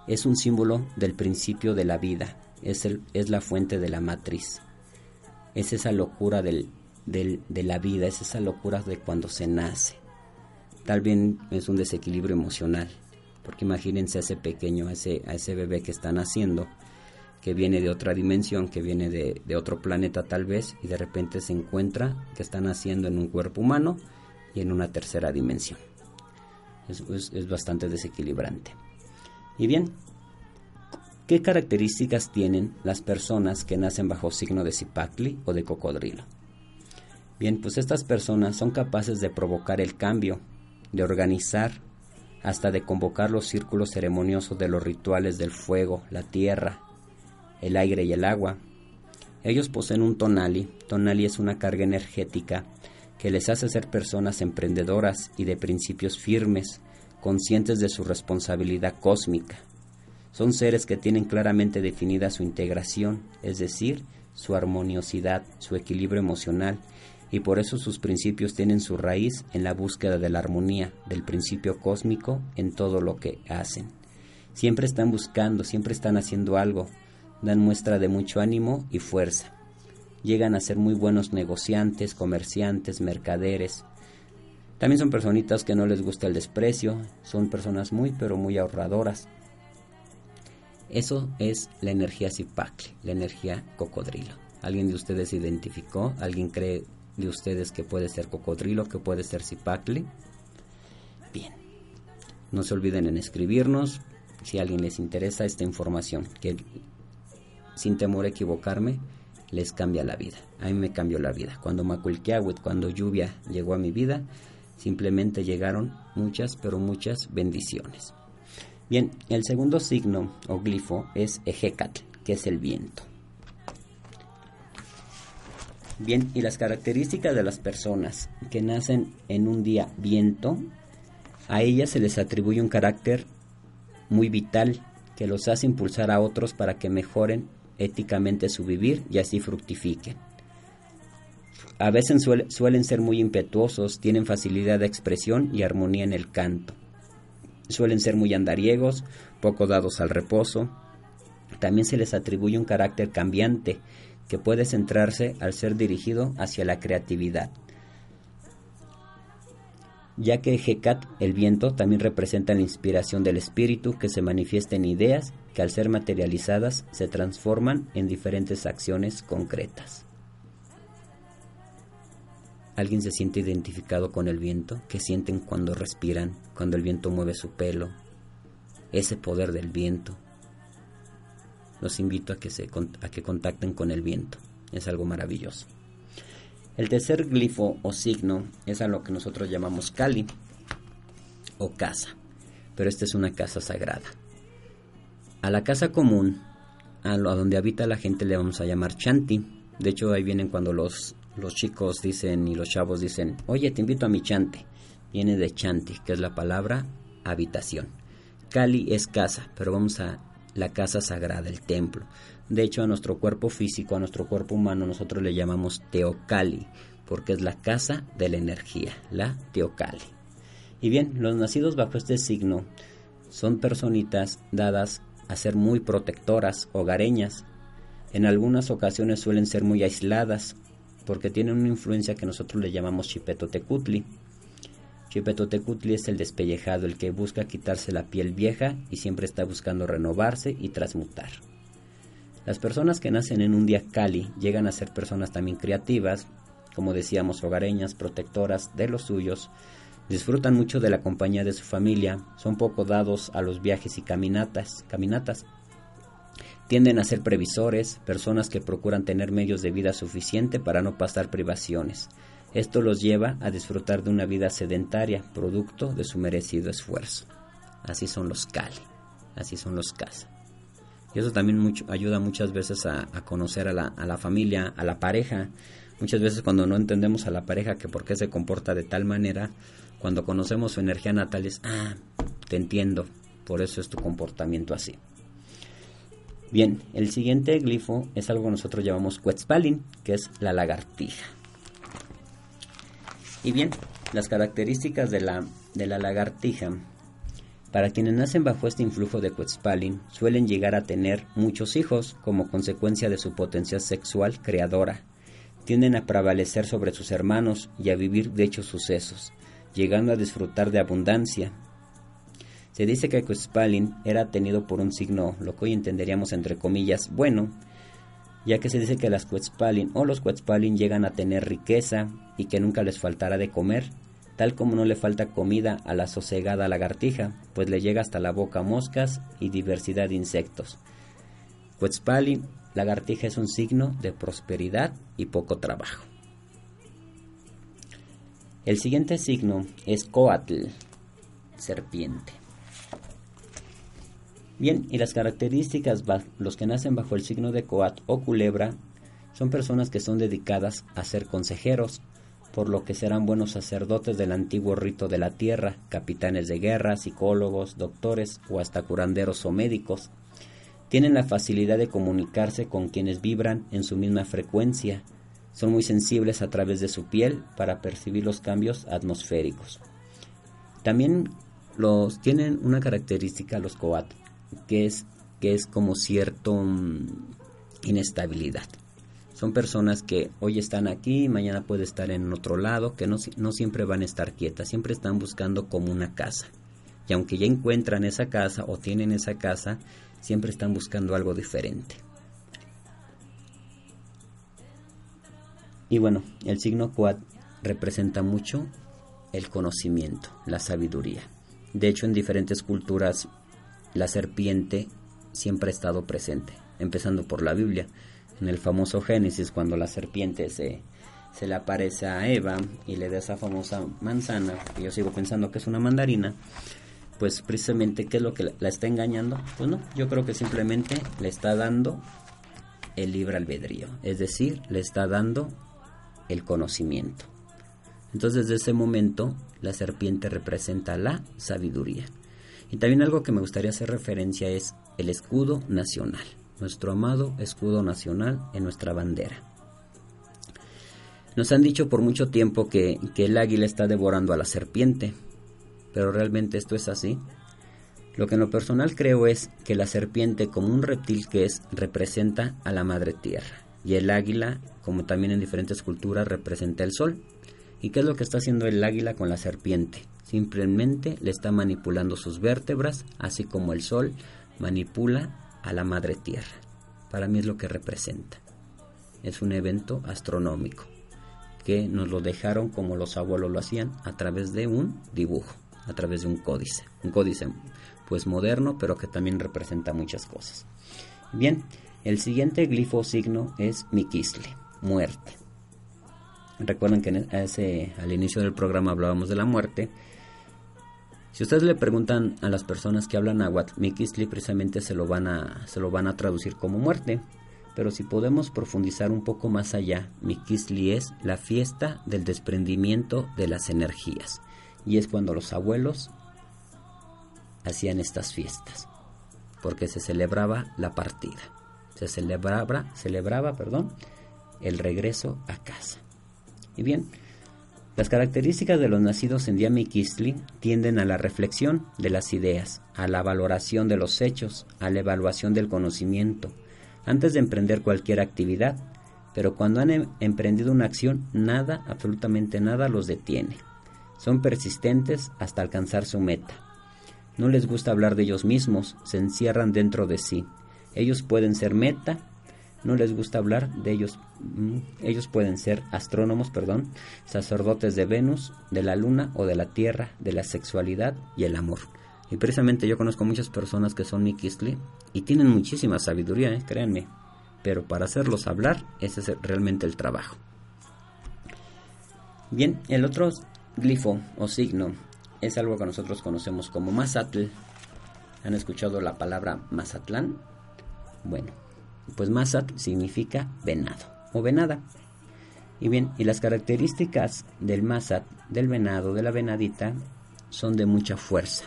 Es un símbolo del principio de la vida, es, el, es la fuente de la matriz. Es esa locura del, de la vida, es esa locura de cuando se nace. Tal vez es un desequilibrio emocional, porque imagínense a ese pequeño, a ese, ese bebé que está naciendo, que viene de otra dimensión, que viene de, otro planeta tal vez, y de repente se encuentra que está naciendo en un cuerpo humano y en una tercera dimensión. Es, es bastante desequilibrante. Y bien, ¿Qué características tienen las personas que nacen bajo signo de Zipacli o de cocodrilo? Bien, pues estas personas son capaces de provocar el cambio, de organizar, hasta de convocar los círculos ceremoniosos de los rituales del fuego, la tierra, el aire y el agua. Ellos poseen un tonali. Tonali es una carga energética que les hace ser personas emprendedoras y de principios firmes, conscientes de su responsabilidad cósmica son seres que tienen claramente definida su integración, es decir, su armoniosidad, su equilibrio emocional, y por eso sus principios tienen su raíz en la búsqueda de la armonía, del principio cósmico en todo lo que hacen. Siempre están buscando, siempre están haciendo algo, dan muestra de mucho ánimo y fuerza. Llegan a ser muy buenos negociantes, comerciantes, mercaderes. También son personitas que no les gusta el desprecio, son personas muy pero muy ahorradoras eso es la energía Zipacli, la energía cocodrilo. ¿Alguien de ustedes identificó? ¿Alguien cree de ustedes que puede ser cocodrilo, que puede ser Zipacli? Bien. No se olviden en escribirnos si a alguien les interesa esta información, que sin temor a equivocarme, les cambia la vida. A mí me cambió la vida. Cuando Maculquiahuit, cuando lluvia llegó a mi vida, simplemente llegaron muchas, pero muchas bendiciones. Bien, el segundo signo o glifo es Ejecatl, que es el viento. Bien, y las características de las personas que nacen en un día viento, a ellas se les atribuye un carácter muy vital que los hace impulsar a otros para que mejoren éticamente su vivir y así fructifiquen. A veces suelen ser muy impetuosos, tienen facilidad de expresión y armonía en el canto. Suelen ser muy andariegos, poco dados al reposo. También se les atribuye un carácter cambiante que puede centrarse al ser dirigido hacia la creatividad. Ya que Hecat, el viento, también representa la inspiración del espíritu que se manifiesta en ideas que al ser materializadas se transforman en diferentes acciones concretas. ¿Alguien se siente identificado con el viento? ¿Qué sienten cuando respiran, cuando el viento mueve su pelo? Ese poder del viento. Los invito a que, se, a que contacten con el viento. Es algo maravilloso. El tercer glifo o signo es a lo que nosotros llamamos Kali o casa, pero esta es una casa sagrada. A la casa común, a, lo, a donde habita la gente le vamos a llamar Chanti. De hecho, ahí vienen cuando los, los chicos dicen y los chavos dicen, oye, te invito a mi Chanti. Viene de Chanti, que es la palabra habitación. Kali es casa, pero vamos a la casa sagrada, el templo. De hecho, a nuestro cuerpo físico, a nuestro cuerpo humano, nosotros le llamamos Teocali, porque es la casa de la energía, la Teocali. Y bien, los nacidos bajo este signo son personitas dadas a ser muy protectoras, hogareñas. En algunas ocasiones suelen ser muy aisladas porque tienen una influencia que nosotros le llamamos chipetotecutli. Chipetotecutli es el despellejado, el que busca quitarse la piel vieja y siempre está buscando renovarse y transmutar. Las personas que nacen en un día cali llegan a ser personas también creativas, como decíamos, hogareñas, protectoras de los suyos, Disfrutan mucho de la compañía de su familia, son poco dados a los viajes y caminatas, caminatas. Tienden a ser previsores, personas que procuran tener medios de vida suficiente para no pasar privaciones. Esto los lleva a disfrutar de una vida sedentaria, producto de su merecido esfuerzo. Así son los Cali, así son los Casa. Y eso también ayuda muchas veces a, conocer a la, a la, familia, a la pareja. Muchas veces cuando no entendemos a la pareja que por qué se comporta de tal manera, cuando conocemos su energía natal es, ah, te entiendo, por eso es tu comportamiento así. Bien, el siguiente glifo es algo que nosotros llamamos Quetzalin, que es la lagartija. Y bien, las características de la, de la lagartija, para quienes nacen bajo este influjo de Quetzalin, suelen llegar a tener muchos hijos como consecuencia de su potencia sexual creadora. Tienden a prevalecer sobre sus hermanos y a vivir de hechos sucesos llegando a disfrutar de abundancia. Se dice que Quetzalin era tenido por un signo, lo que hoy entenderíamos entre comillas, bueno, ya que se dice que las Quetzalin o los Quetzalin llegan a tener riqueza y que nunca les faltará de comer, tal como no le falta comida a la sosegada lagartija, pues le llega hasta la boca moscas y diversidad de insectos. Quetzalin, lagartija es un signo de prosperidad y poco trabajo. El siguiente signo es Coatl, serpiente. Bien, y las características, los que nacen bajo el signo de Coat o culebra, son personas que son dedicadas a ser consejeros, por lo que serán buenos sacerdotes del antiguo rito de la tierra, capitanes de guerra, psicólogos, doctores o hasta curanderos o médicos. Tienen la facilidad de comunicarse con quienes vibran en su misma frecuencia, son muy sensibles a través de su piel para percibir los cambios atmosféricos. También los tienen una característica los coat, que es que es como cierto mm, inestabilidad. Son personas que hoy están aquí, mañana puede estar en otro lado, que no, no siempre van a estar quietas, siempre están buscando como una casa. Y aunque ya encuentran esa casa o tienen esa casa, siempre están buscando algo diferente. Y bueno, el signo Quad representa mucho el conocimiento, la sabiduría. De hecho, en diferentes culturas la serpiente siempre ha estado presente, empezando por la Biblia. En el famoso Génesis, cuando la serpiente se, se le aparece a Eva y le da esa famosa manzana, que yo sigo pensando que es una mandarina, pues precisamente, ¿qué es lo que la está engañando? Pues no, yo creo que simplemente le está dando el libre albedrío, es decir, le está dando el conocimiento. Entonces desde ese momento la serpiente representa la sabiduría. Y también algo que me gustaría hacer referencia es el escudo nacional, nuestro amado escudo nacional en nuestra bandera. Nos han dicho por mucho tiempo que, que el águila está devorando a la serpiente, pero realmente esto es así. Lo que en lo personal creo es que la serpiente como un reptil que es representa a la madre tierra y el águila, como también en diferentes culturas, representa el sol. ¿Y qué es lo que está haciendo el águila con la serpiente? Simplemente le está manipulando sus vértebras, así como el sol manipula a la madre tierra. Para mí es lo que representa. Es un evento astronómico que nos lo dejaron como los abuelos lo hacían a través de un dibujo, a través de un códice. Un códice pues moderno, pero que también representa muchas cosas. Bien, el siguiente glifo signo es Mikisle, muerte. Recuerden que al inicio del programa hablábamos de la muerte. Si ustedes le preguntan a las personas que hablan náhuatl, Mikisli precisamente se lo van a, se lo van a traducir como muerte. Pero si podemos profundizar un poco más allá, Mikisli es la fiesta del desprendimiento de las energías. Y es cuando los abuelos hacían estas fiestas, porque se celebraba la partida. Se celebraba, celebraba, perdón, el regreso a casa. Y bien, las características de los nacidos en Diamikistli tienden a la reflexión de las ideas, a la valoración de los hechos, a la evaluación del conocimiento, antes de emprender cualquier actividad, pero cuando han em-, emprendido una acción, nada, absolutamente nada los detiene. Son persistentes hasta alcanzar su meta. No les gusta hablar de ellos mismos, se encierran dentro de sí. Ellos pueden ser meta no les gusta hablar de ellos. Mm, ellos pueden ser astrónomos, perdón, sacerdotes de Venus, de la Luna o de la Tierra, de la sexualidad y el amor. Y precisamente yo conozco muchas personas que son Mikisli y tienen muchísima sabiduría, ¿eh? créanme. Pero para hacerlos hablar, ese es realmente el trabajo. Bien, el otro glifo o signo es algo que nosotros conocemos como Mazatl. ¿Han escuchado la palabra Mazatlán? Bueno, pues Mazat significa venado o venada. Y bien, y las características del Mazat, del venado, de la venadita, son de mucha fuerza,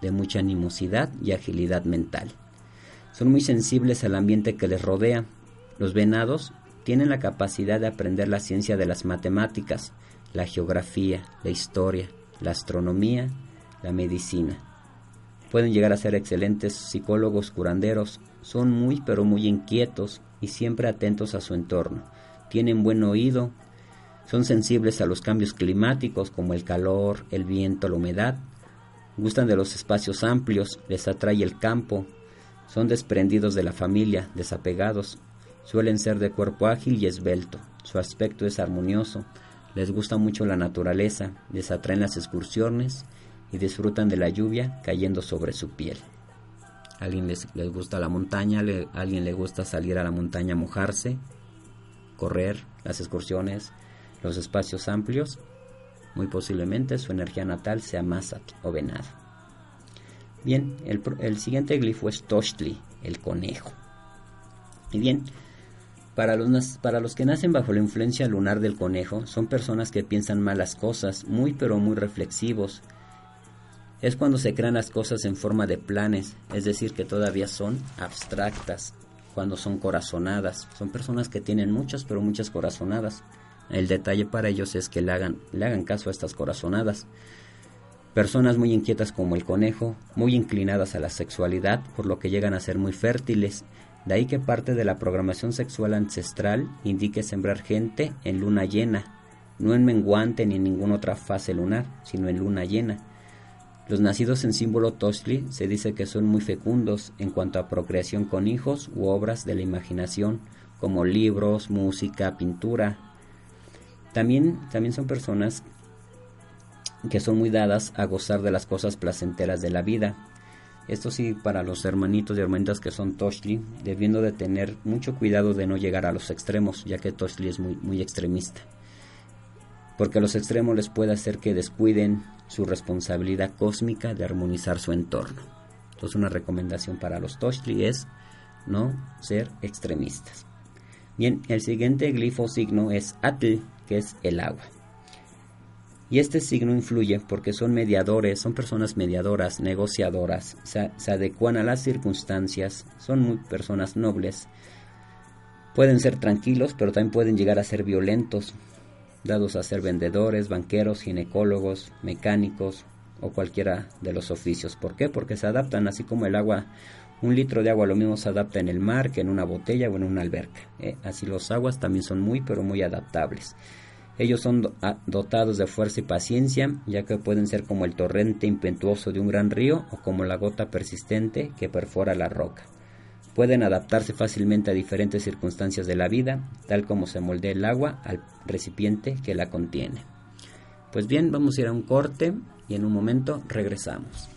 de mucha animosidad y agilidad mental. Son muy sensibles al ambiente que les rodea. Los venados tienen la capacidad de aprender la ciencia de las matemáticas, la geografía, la historia, la astronomía, la medicina. Pueden llegar a ser excelentes psicólogos curanderos son muy pero muy inquietos y siempre atentos a su entorno. Tienen buen oído, son sensibles a los cambios climáticos como el calor, el viento, la humedad. Gustan de los espacios amplios, les atrae el campo. Son desprendidos de la familia, desapegados. Suelen ser de cuerpo ágil y esbelto. Su aspecto es armonioso. Les gusta mucho la naturaleza, les atraen las excursiones y disfrutan de la lluvia cayendo sobre su piel alguien les, gusta la montaña, a alguien le gusta salir a la montaña a mojarse, correr, las excursiones, los espacios amplios, muy posiblemente su energía natal sea Mazat o Venado. Bien, el, siguiente glifo es Tochtli, el conejo. Y bien, para los, para los que nacen bajo la influencia lunar del conejo, son personas que piensan malas cosas, muy pero muy reflexivos, es cuando se crean las cosas en forma de planes, es decir, que todavía son abstractas, cuando son corazonadas. Son personas que tienen muchas, pero muchas corazonadas. El detalle para ellos es que le hagan, le hagan caso a estas corazonadas. Personas muy inquietas como el conejo, muy inclinadas a la sexualidad, por lo que llegan a ser muy fértiles. De ahí que parte de la programación sexual ancestral indique sembrar gente en luna llena, no en menguante ni en ninguna otra fase lunar, sino en luna llena los nacidos en símbolo Toshli se dice que son muy fecundos en cuanto a procreación con hijos u obras de la imaginación, como libros, música, pintura. También, también son personas que son muy dadas a gozar de las cosas placenteras de la vida. Esto sí, para los hermanitos y hermanitas que son Toshli, debiendo de tener mucho cuidado de no llegar a los extremos, ya que Toshli es muy, muy extremista. Porque los extremos les puede hacer que descuiden su responsabilidad cósmica de armonizar su entorno. Entonces una recomendación para los Toshli es no ser extremistas. Bien, el siguiente glifo signo es Atl, que es el agua. Y este signo influye porque son mediadores, son personas mediadoras, negociadoras, se, se adecuan a las circunstancias, son muy personas nobles. Pueden ser tranquilos, pero también pueden llegar a ser violentos, dados a ser vendedores, banqueros, ginecólogos, mecánicos o cualquiera de los oficios. ¿Por qué? Porque se adaptan, así como el agua, un litro de agua lo mismo se adapta en el mar que en una botella o en una alberca. ¿eh? Así los aguas también son muy, pero muy adaptables. Ellos son dotados de fuerza y paciencia, ya que pueden ser como el torrente impetuoso de un gran río o como la gota persistente que perfora la roca. Pueden adaptarse fácilmente a diferentes circunstancias de la vida, tal como se moldea el agua al recipiente que la contiene. Pues bien, vamos a ir a un corte y en un momento regresamos.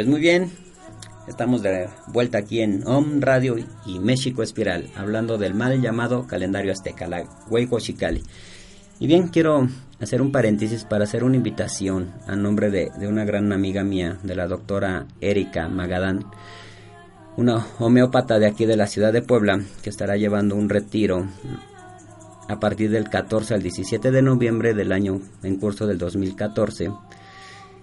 Pues muy bien, estamos de vuelta aquí en Om Radio y México Espiral, hablando del mal llamado calendario azteca, la Huaycochicali. Y bien, quiero hacer un paréntesis para hacer una invitación a nombre de, de una gran amiga mía, de la doctora Erika Magadán, una homeópata de aquí de la ciudad de Puebla, que estará llevando un retiro a partir del 14 al 17 de noviembre del año en curso del 2014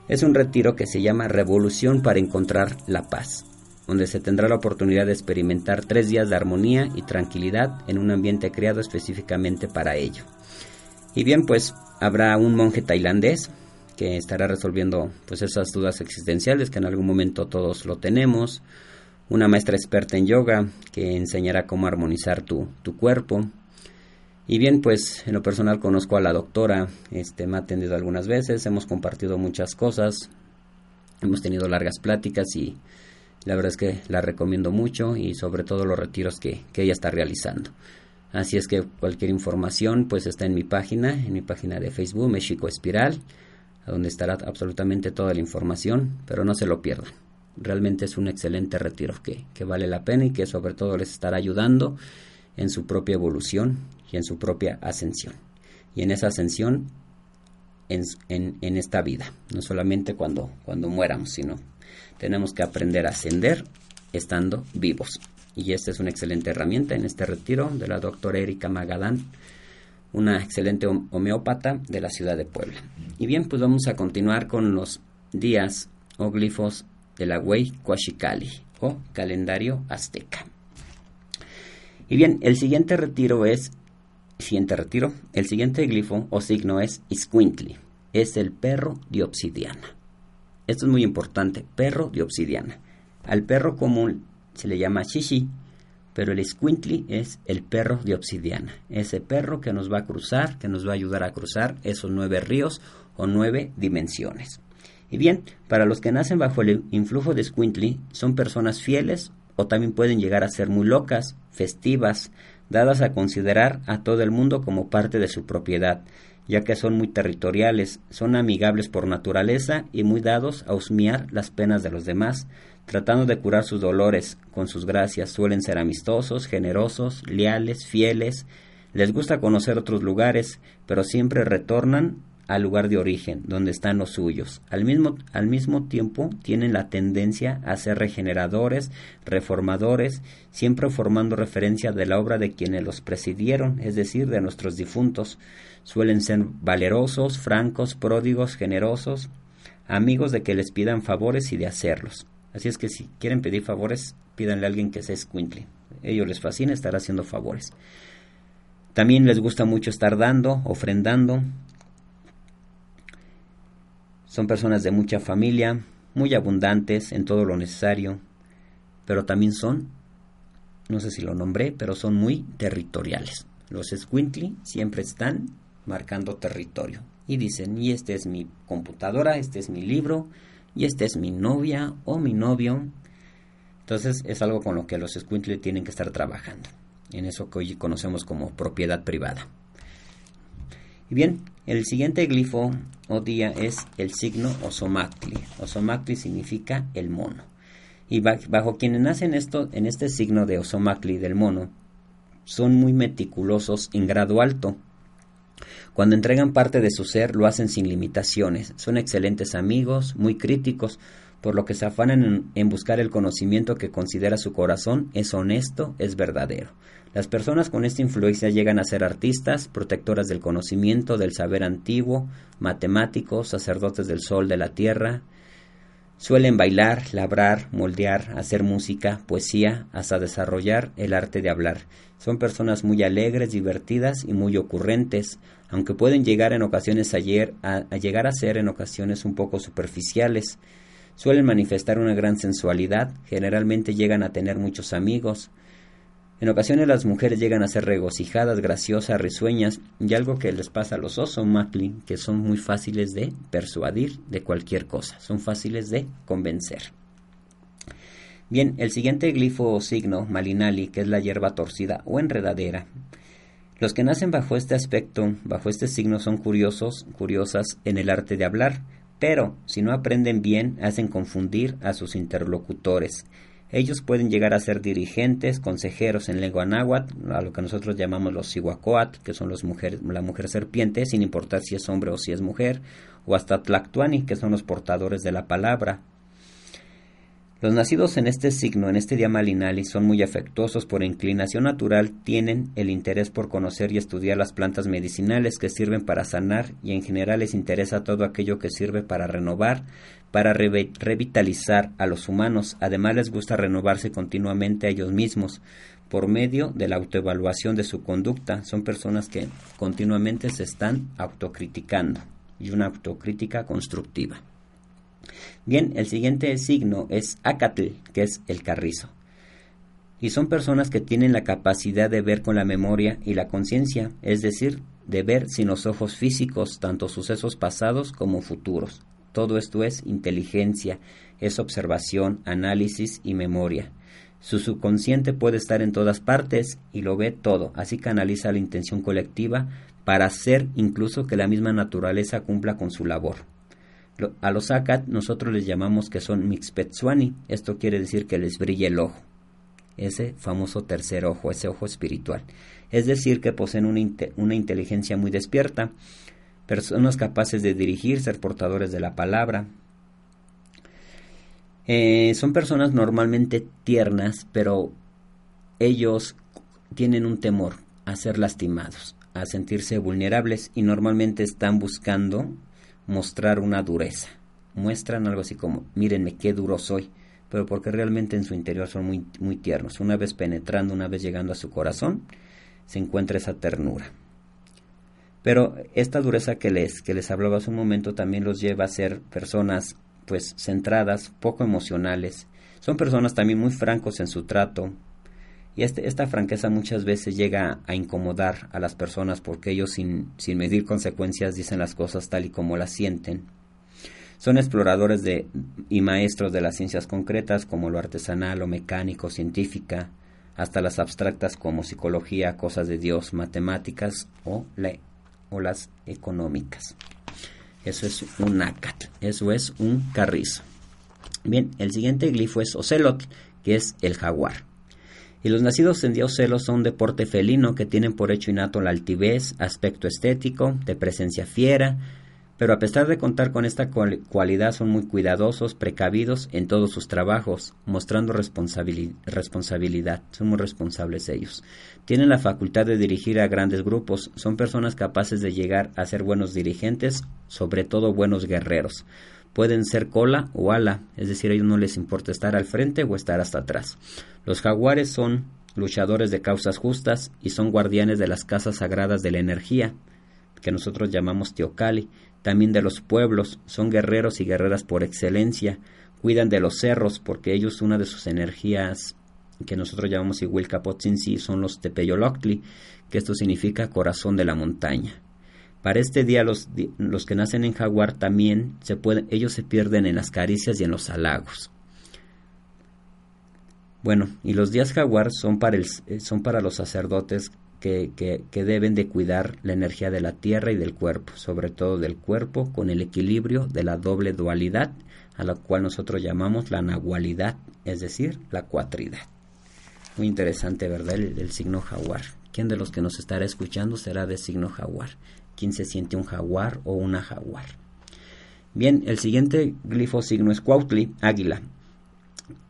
es un retiro que se llama Revolución para encontrar la paz, donde se tendrá la oportunidad de experimentar tres días de armonía y tranquilidad en un ambiente creado específicamente para ello. Y bien, pues habrá un monje tailandés que estará resolviendo pues esas dudas existenciales que en algún momento todos lo tenemos, una maestra experta en yoga que enseñará cómo armonizar tu, tu cuerpo, y bien, pues en lo personal conozco a la doctora, este, me ha atendido algunas veces, hemos compartido muchas cosas. Hemos tenido largas pláticas y la verdad es que la recomiendo mucho y sobre todo los retiros que, que ella está realizando. Así es que cualquier información pues está en mi página, en mi página de Facebook, México Espiral, donde estará absolutamente toda la información, pero no se lo pierdan. Realmente es un excelente retiro que, que vale la pena y que sobre todo les estará ayudando en su propia evolución y en su propia ascensión. Y en esa ascensión en, en, esta vida, no solamente cuando, cuando muéramos, sino tenemos que aprender a ascender estando vivos. Y esta es una excelente herramienta en este retiro de la doctora Erika Magadán, una excelente homeópata de la ciudad de Puebla. Y bien, pues vamos a continuar con los días o glifos de la Huey Coachicali o calendario azteca. Y bien, el siguiente retiro es, siguiente retiro, el siguiente glifo o signo es Isquintli, es el perro de obsidiana. Esto es muy importante, perro de obsidiana. Al perro común se le llama shishi, pero el squintly es el perro de obsidiana. Ese perro que nos va a cruzar, que nos va a ayudar a cruzar esos nueve ríos o nueve dimensiones. Y bien, para los que nacen bajo el influjo de squintly, son personas fieles o también pueden llegar a ser muy locas, festivas, dadas a considerar a todo el mundo como parte de su propiedad, ya que son muy territoriales, son amigables por naturaleza y muy dados a husmear las penas de los demás, tratando de curar sus dolores con sus gracias. Suelen ser amistosos, generosos, leales, fieles, les gusta conocer otros lugares, pero siempre retornan al lugar de origen, donde están los suyos. Al mismo, al mismo tiempo tienen la tendencia a ser regeneradores, reformadores, siempre formando referencia de la obra de quienes los presidieron, es decir, de nuestros difuntos. Suelen ser valerosos, francos, pródigos, generosos, amigos de que les pidan favores y de hacerlos. Así es que si quieren pedir favores, pídanle a alguien que sea escuincle. Ellos les fascina estar haciendo favores. También les gusta mucho estar dando, ofrendando, son personas de mucha familia, muy abundantes en todo lo necesario, pero también son, no sé si lo nombré, pero son muy territoriales. Los Squintly siempre están marcando territorio y dicen, y este es mi computadora, este es mi libro, y este es mi novia o mi novio. Entonces es algo con lo que los Squintly tienen que estar trabajando, en eso que hoy conocemos como propiedad privada. Y bien, el siguiente glifo o día es el signo Osomactli. Osomactli significa el mono. Y bajo quienes nacen esto, en este signo de Osomactli del mono, son muy meticulosos en grado alto. Cuando entregan parte de su ser lo hacen sin limitaciones. Son excelentes amigos, muy críticos, por lo que se afanan en, buscar el conocimiento que considera su corazón es honesto, es verdadero. Las personas con esta influencia llegan a ser artistas, protectoras del conocimiento, del saber antiguo, matemáticos, sacerdotes del sol, de la tierra. Suelen bailar, labrar, moldear, hacer música, poesía, hasta desarrollar el arte de hablar. Son personas muy alegres, divertidas y muy ocurrentes, aunque pueden llegar en ocasiones a, a llegar a ser en ocasiones un poco superficiales. Suelen manifestar una gran sensualidad, generalmente llegan a tener muchos amigos. En ocasiones las mujeres llegan a ser regocijadas, graciosas, risueñas, y algo que les pasa a los osos Macklin, que son muy fáciles de persuadir de cualquier cosa, son fáciles de convencer. Bien, el siguiente glifo o signo, malinali, que es la hierba torcida o enredadera. Los que nacen bajo este aspecto, bajo este signo, son curiosos, curiosas en el arte de hablar, pero si no aprenden bien hacen confundir a sus interlocutores. Ellos pueden llegar a ser dirigentes, consejeros en lengua náhuatl, a lo que nosotros llamamos los sihuacoat, que son los mujeres, la mujer serpiente, sin importar si es hombre o si es mujer, o hasta tlactuani, que son los portadores de la palabra, los nacidos en este signo, en este día malinali, son muy afectuosos por inclinación natural, tienen el interés por conocer y estudiar las plantas medicinales que sirven para sanar y en general les interesa todo aquello que sirve para renovar, para revitalizar a los humanos. Además les gusta renovarse continuamente a ellos mismos por medio de la autoevaluación de su conducta. Son personas que continuamente se están autocriticando y una autocrítica constructiva. Bien, el siguiente signo es Acatl, que es el carrizo. Y son personas que tienen la capacidad de ver con la memoria y la conciencia, es decir, de ver sin los ojos físicos tanto sucesos pasados como futuros. Todo esto es inteligencia, es observación, análisis y memoria. Su subconsciente puede estar en todas partes y lo ve todo, así que analiza la intención colectiva para hacer incluso que la misma naturaleza cumpla con su labor. A los Akat nosotros les llamamos que son Mixpetsuani, esto quiere decir que les brilla el ojo, ese famoso tercer ojo, ese ojo espiritual. Es decir, que poseen una, una inteligencia muy despierta, personas capaces de dirigir, ser portadores de la palabra, eh, son personas normalmente tiernas, pero ellos tienen un temor a ser lastimados, a sentirse vulnerables y normalmente están buscando mostrar una dureza. Muestran algo así como, mírenme qué duro soy, pero porque realmente en su interior son muy, muy tiernos. Una vez penetrando, una vez llegando a su corazón, se encuentra esa ternura. Pero esta dureza que les, que les hablaba hace un momento también los lleva a ser personas pues centradas, poco emocionales. Son personas también muy francos en su trato. Y este, esta franqueza muchas veces llega a incomodar a las personas porque ellos sin, sin medir consecuencias dicen las cosas tal y como las sienten. Son exploradores de, y maestros de las ciencias concretas como lo artesanal o mecánico, científica, hasta las abstractas como psicología, cosas de Dios, matemáticas o, o las económicas. Eso es un nácat. Eso es un carrizo. Bien, el siguiente glifo es Ocelot, que es el jaguar. Y los nacidos en Ocelos son de porte felino que tienen por hecho innato la altivez, aspecto estético, de presencia fiera, pero a pesar de contar con esta cualidad son muy cuidadosos, precavidos en todos sus trabajos, mostrando responsabilidad, son muy responsables ellos. Tienen la facultad de dirigir a grandes grupos, son personas capaces de llegar a ser buenos dirigentes, sobre todo buenos guerreros. Pueden ser cola o ala, es decir, a ellos no les importa estar al frente o estar hasta atrás. Los jaguares son luchadores de causas justas y son guardianes de las casas sagradas de la energía, que nosotros llamamos Teocali, también de los pueblos, son guerreros y guerreras por excelencia, cuidan de los cerros porque ellos una de sus energías que nosotros llamamos sí son los Tepeyoloctli, que esto significa corazón de la montaña. Para este día los, los que nacen en jaguar también se pueden, ellos se pierden en las caricias y en los halagos. Bueno, y los días jaguar son para, el, son para los sacerdotes que, que, deben de cuidar la energía de la tierra y del cuerpo, sobre todo del cuerpo, con el equilibrio de la doble dualidad, a la cual nosotros llamamos la nahualidad, es decir, la cuatridad. Muy interesante, ¿verdad? El, signo jaguar. ¿Quién de los que nos estará escuchando será de signo jaguar? ¿Quién se siente un jaguar o una jaguar? Bien, el siguiente glifo signo es Cuautli, águila.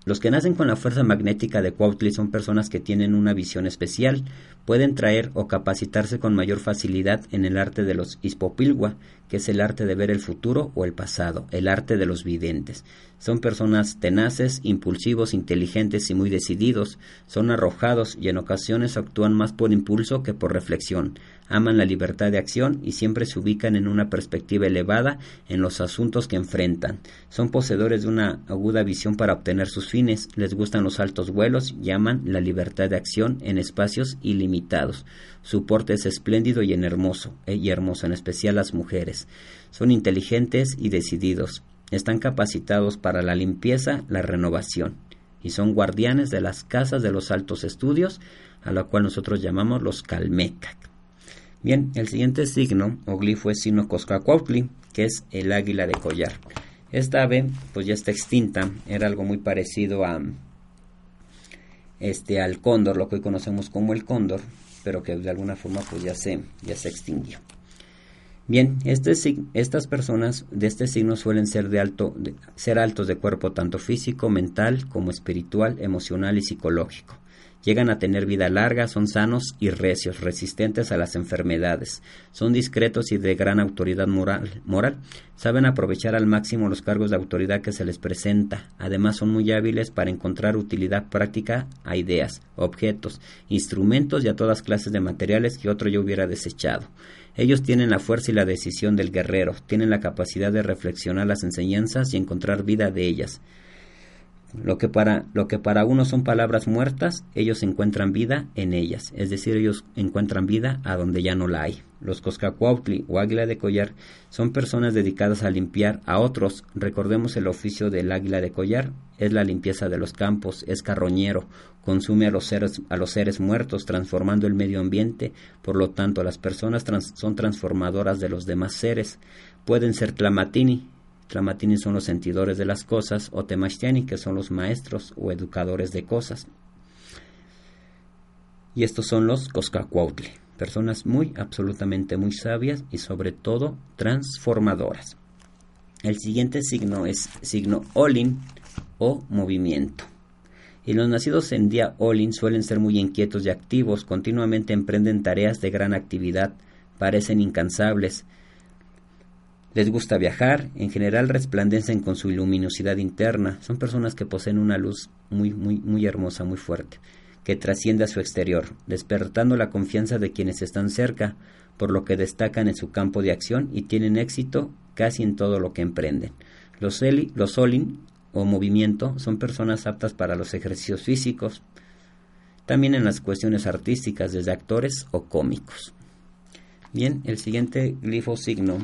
Los que nacen con la fuerza magnética de Cuautli son personas que tienen una visión especial, pueden traer o capacitarse con mayor facilidad en el arte de los Ispopilgua, que es el arte de ver el futuro o el pasado, el arte de los videntes. Son personas tenaces, impulsivos, inteligentes y muy decididos, son arrojados y en ocasiones actúan más por impulso que por reflexión aman la libertad de acción y siempre se ubican en una perspectiva elevada en los asuntos que enfrentan. Son poseedores de una aguda visión para obtener sus fines, les gustan los altos vuelos y aman la libertad de acción en espacios ilimitados. Su porte es espléndido y en hermoso, eh, y hermoso, en especial las mujeres. Son inteligentes y decididos. Están capacitados para la limpieza, la renovación, y son guardianes de las casas de los altos estudios, a la cual nosotros llamamos los Calmecac. Bien, el siguiente signo o glifo es signo Coscacuautli, que es el águila de collar. Esta ave, pues ya está extinta, era algo muy parecido a este al cóndor, lo que hoy conocemos como el cóndor, pero que de alguna forma pues ya se, ya se extinguió. Bien, este, estas personas de este signo suelen ser de alto, ser altos de cuerpo tanto físico, mental como espiritual, emocional y psicológico. Llegan a tener vida larga, son sanos y recios, resistentes a las enfermedades, son discretos y de gran autoridad moral. Saben aprovechar al máximo los cargos de autoridad que se les presenta. Además son muy hábiles para encontrar utilidad práctica a ideas, objetos, instrumentos y a todas clases de materiales que otro yo hubiera desechado. Ellos tienen la fuerza y la decisión del guerrero, tienen la capacidad de reflexionar las enseñanzas y encontrar vida de ellas Lo que, para, lo que para unos son palabras muertas, ellos encuentran vida en ellas, es decir, ellos encuentran vida a donde ya no la hay. Los Coscacuautli o águila de collar son personas dedicadas a limpiar a otros. Recordemos el oficio del águila de collar, es la limpieza de los campos, es carroñero, consume a los seres, a los seres muertos, transformando el medio ambiente. Por lo tanto, las personas son transformadoras de los demás seres. Pueden ser tlamatini, Tlamatini son los sentidores de las cosas, o Temachtiani, que son los maestros o educadores de cosas. Y estos son los Coscacuautle, personas muy, absolutamente muy sabias y sobre todo transformadoras. El siguiente signo es signo Olin o movimiento. Y los nacidos en día Olin suelen ser muy inquietos y activos, continuamente emprenden tareas de gran actividad, parecen incansables, les gusta viajar, en general resplandecen con su luminosidad interna, son personas que poseen una luz muy, muy, muy hermosa, muy fuerte, que trasciende a su exterior, despertando la confianza de quienes están cerca, por lo que destacan en su campo de acción y tienen éxito casi en todo lo que emprenden. Los, eli, los Solin o movimiento son personas aptas para los ejercicios físicos, también en las cuestiones artísticas, desde actores o cómicos. Bien, el siguiente glifo signo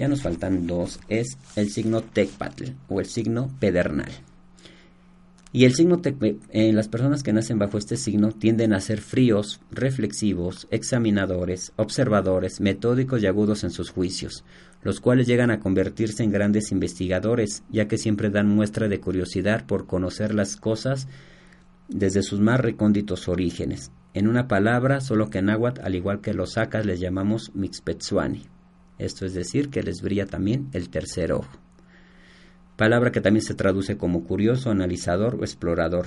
ya nos faltan dos, es el signo Tecpatl o el signo pedernal. Y el signo eh, las personas que nacen bajo este signo tienden a ser fríos, reflexivos, examinadores, observadores, metódicos y agudos en sus juicios, los cuales llegan a convertirse en grandes investigadores, ya que siempre dan muestra de curiosidad por conocer las cosas desde sus más recónditos orígenes. En una palabra, solo que en náhuatl, al igual que los sacas, les llamamos mixpetsuani esto es decir, que les brilla también el tercer ojo. Palabra que también se traduce como curioso, analizador o explorador.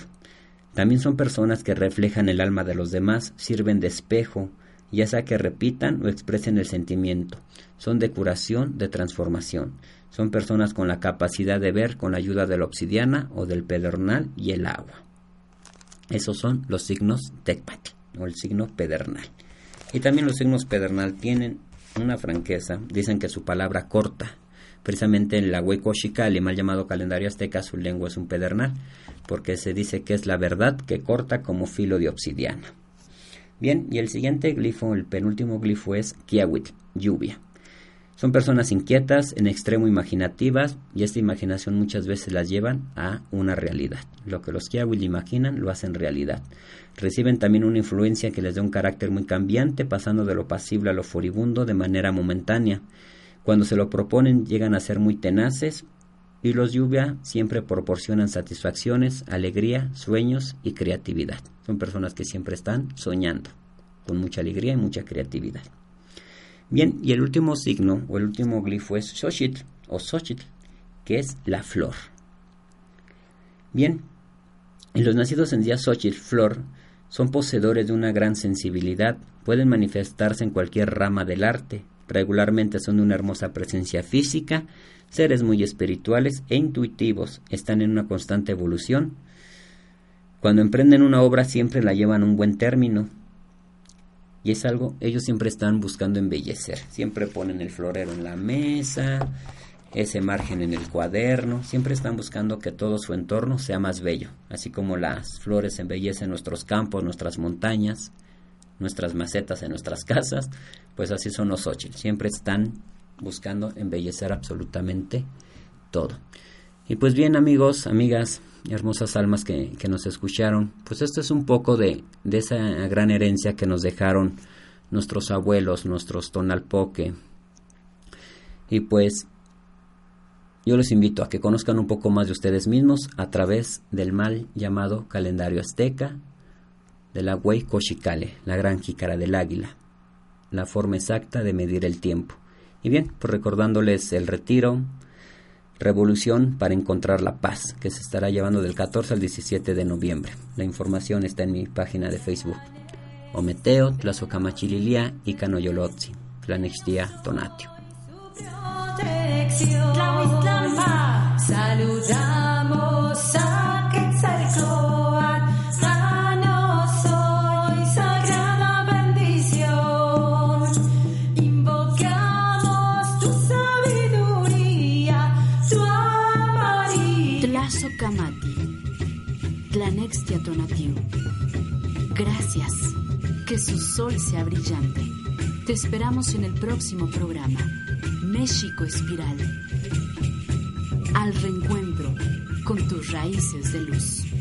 También son personas que reflejan el alma de los demás, sirven de espejo, ya sea que repitan o expresen el sentimiento. Son de curación, de transformación. Son personas con la capacidad de ver con la ayuda de la obsidiana o del pedernal y el agua. Esos son los signos Tecpat o el signo pedernal. Y también los signos pedernal tienen una franqueza, dicen que su palabra corta. Precisamente en la Hueco Xicali, mal llamado calendario azteca, su lengua es un pedernal, porque se dice que es la verdad que corta como filo de obsidiana. Bien, y el siguiente glifo, el penúltimo glifo es Kiawit, lluvia. Son personas inquietas, en extremo imaginativas, y esta imaginación muchas veces las llevan a una realidad. Lo que los Kiawit imaginan lo hacen realidad. Reciben también una influencia que les da un carácter muy cambiante, pasando de lo pasible a lo furibundo de manera momentánea. Cuando se lo proponen llegan a ser muy tenaces y los lluvia siempre proporcionan satisfacciones, alegría, sueños y creatividad. Son personas que siempre están soñando, con mucha alegría y mucha creatividad. Bien, y el último signo o el último glifo es Xochitl o Xochitl, que es la flor. Bien, en los nacidos en día Xochitl, flor, son poseedores de una gran sensibilidad, pueden manifestarse en cualquier rama del arte, regularmente son de una hermosa presencia física, seres muy espirituales e intuitivos, están en una constante evolución. Cuando emprenden una obra siempre la llevan a un buen término. Y es algo, ellos siempre están buscando embellecer, siempre ponen el florero en la mesa, ese margen en el cuaderno, siempre están buscando que todo su entorno sea más bello, así como las flores embellecen nuestros campos, nuestras montañas, nuestras macetas en nuestras <laughs> casas, pues así son los ocho, siempre están buscando embellecer absolutamente todo. Y pues bien amigos, amigas, hermosas almas que, que nos escucharon, pues esto es un poco de, de esa gran herencia que nos dejaron nuestros abuelos, nuestros tonalpoque. Y pues yo les invito a que conozcan un poco más de ustedes mismos a través del mal llamado calendario azteca de la Huey Cochicale, la gran jícara del águila, la forma exacta de medir el tiempo. Y bien, pues recordándoles el retiro, Revolución para encontrar la paz, que se estará llevando del 14 al 17 de noviembre. La información está en mi página de Facebook. Ometeo, Tlazocamachililia y Canoyolotzi, Planextia Tonatio. Saludamos a Quetzalcoatl, soy sagrada bendición. Invocamos tu sabiduría, tu amarillo. Oso Kamati, Tlanextia Tonatiu. Gracias. Que su sol sea brillante. Te esperamos en el próximo programa, México Espiral. Al reencuentro con tus raíces de luz.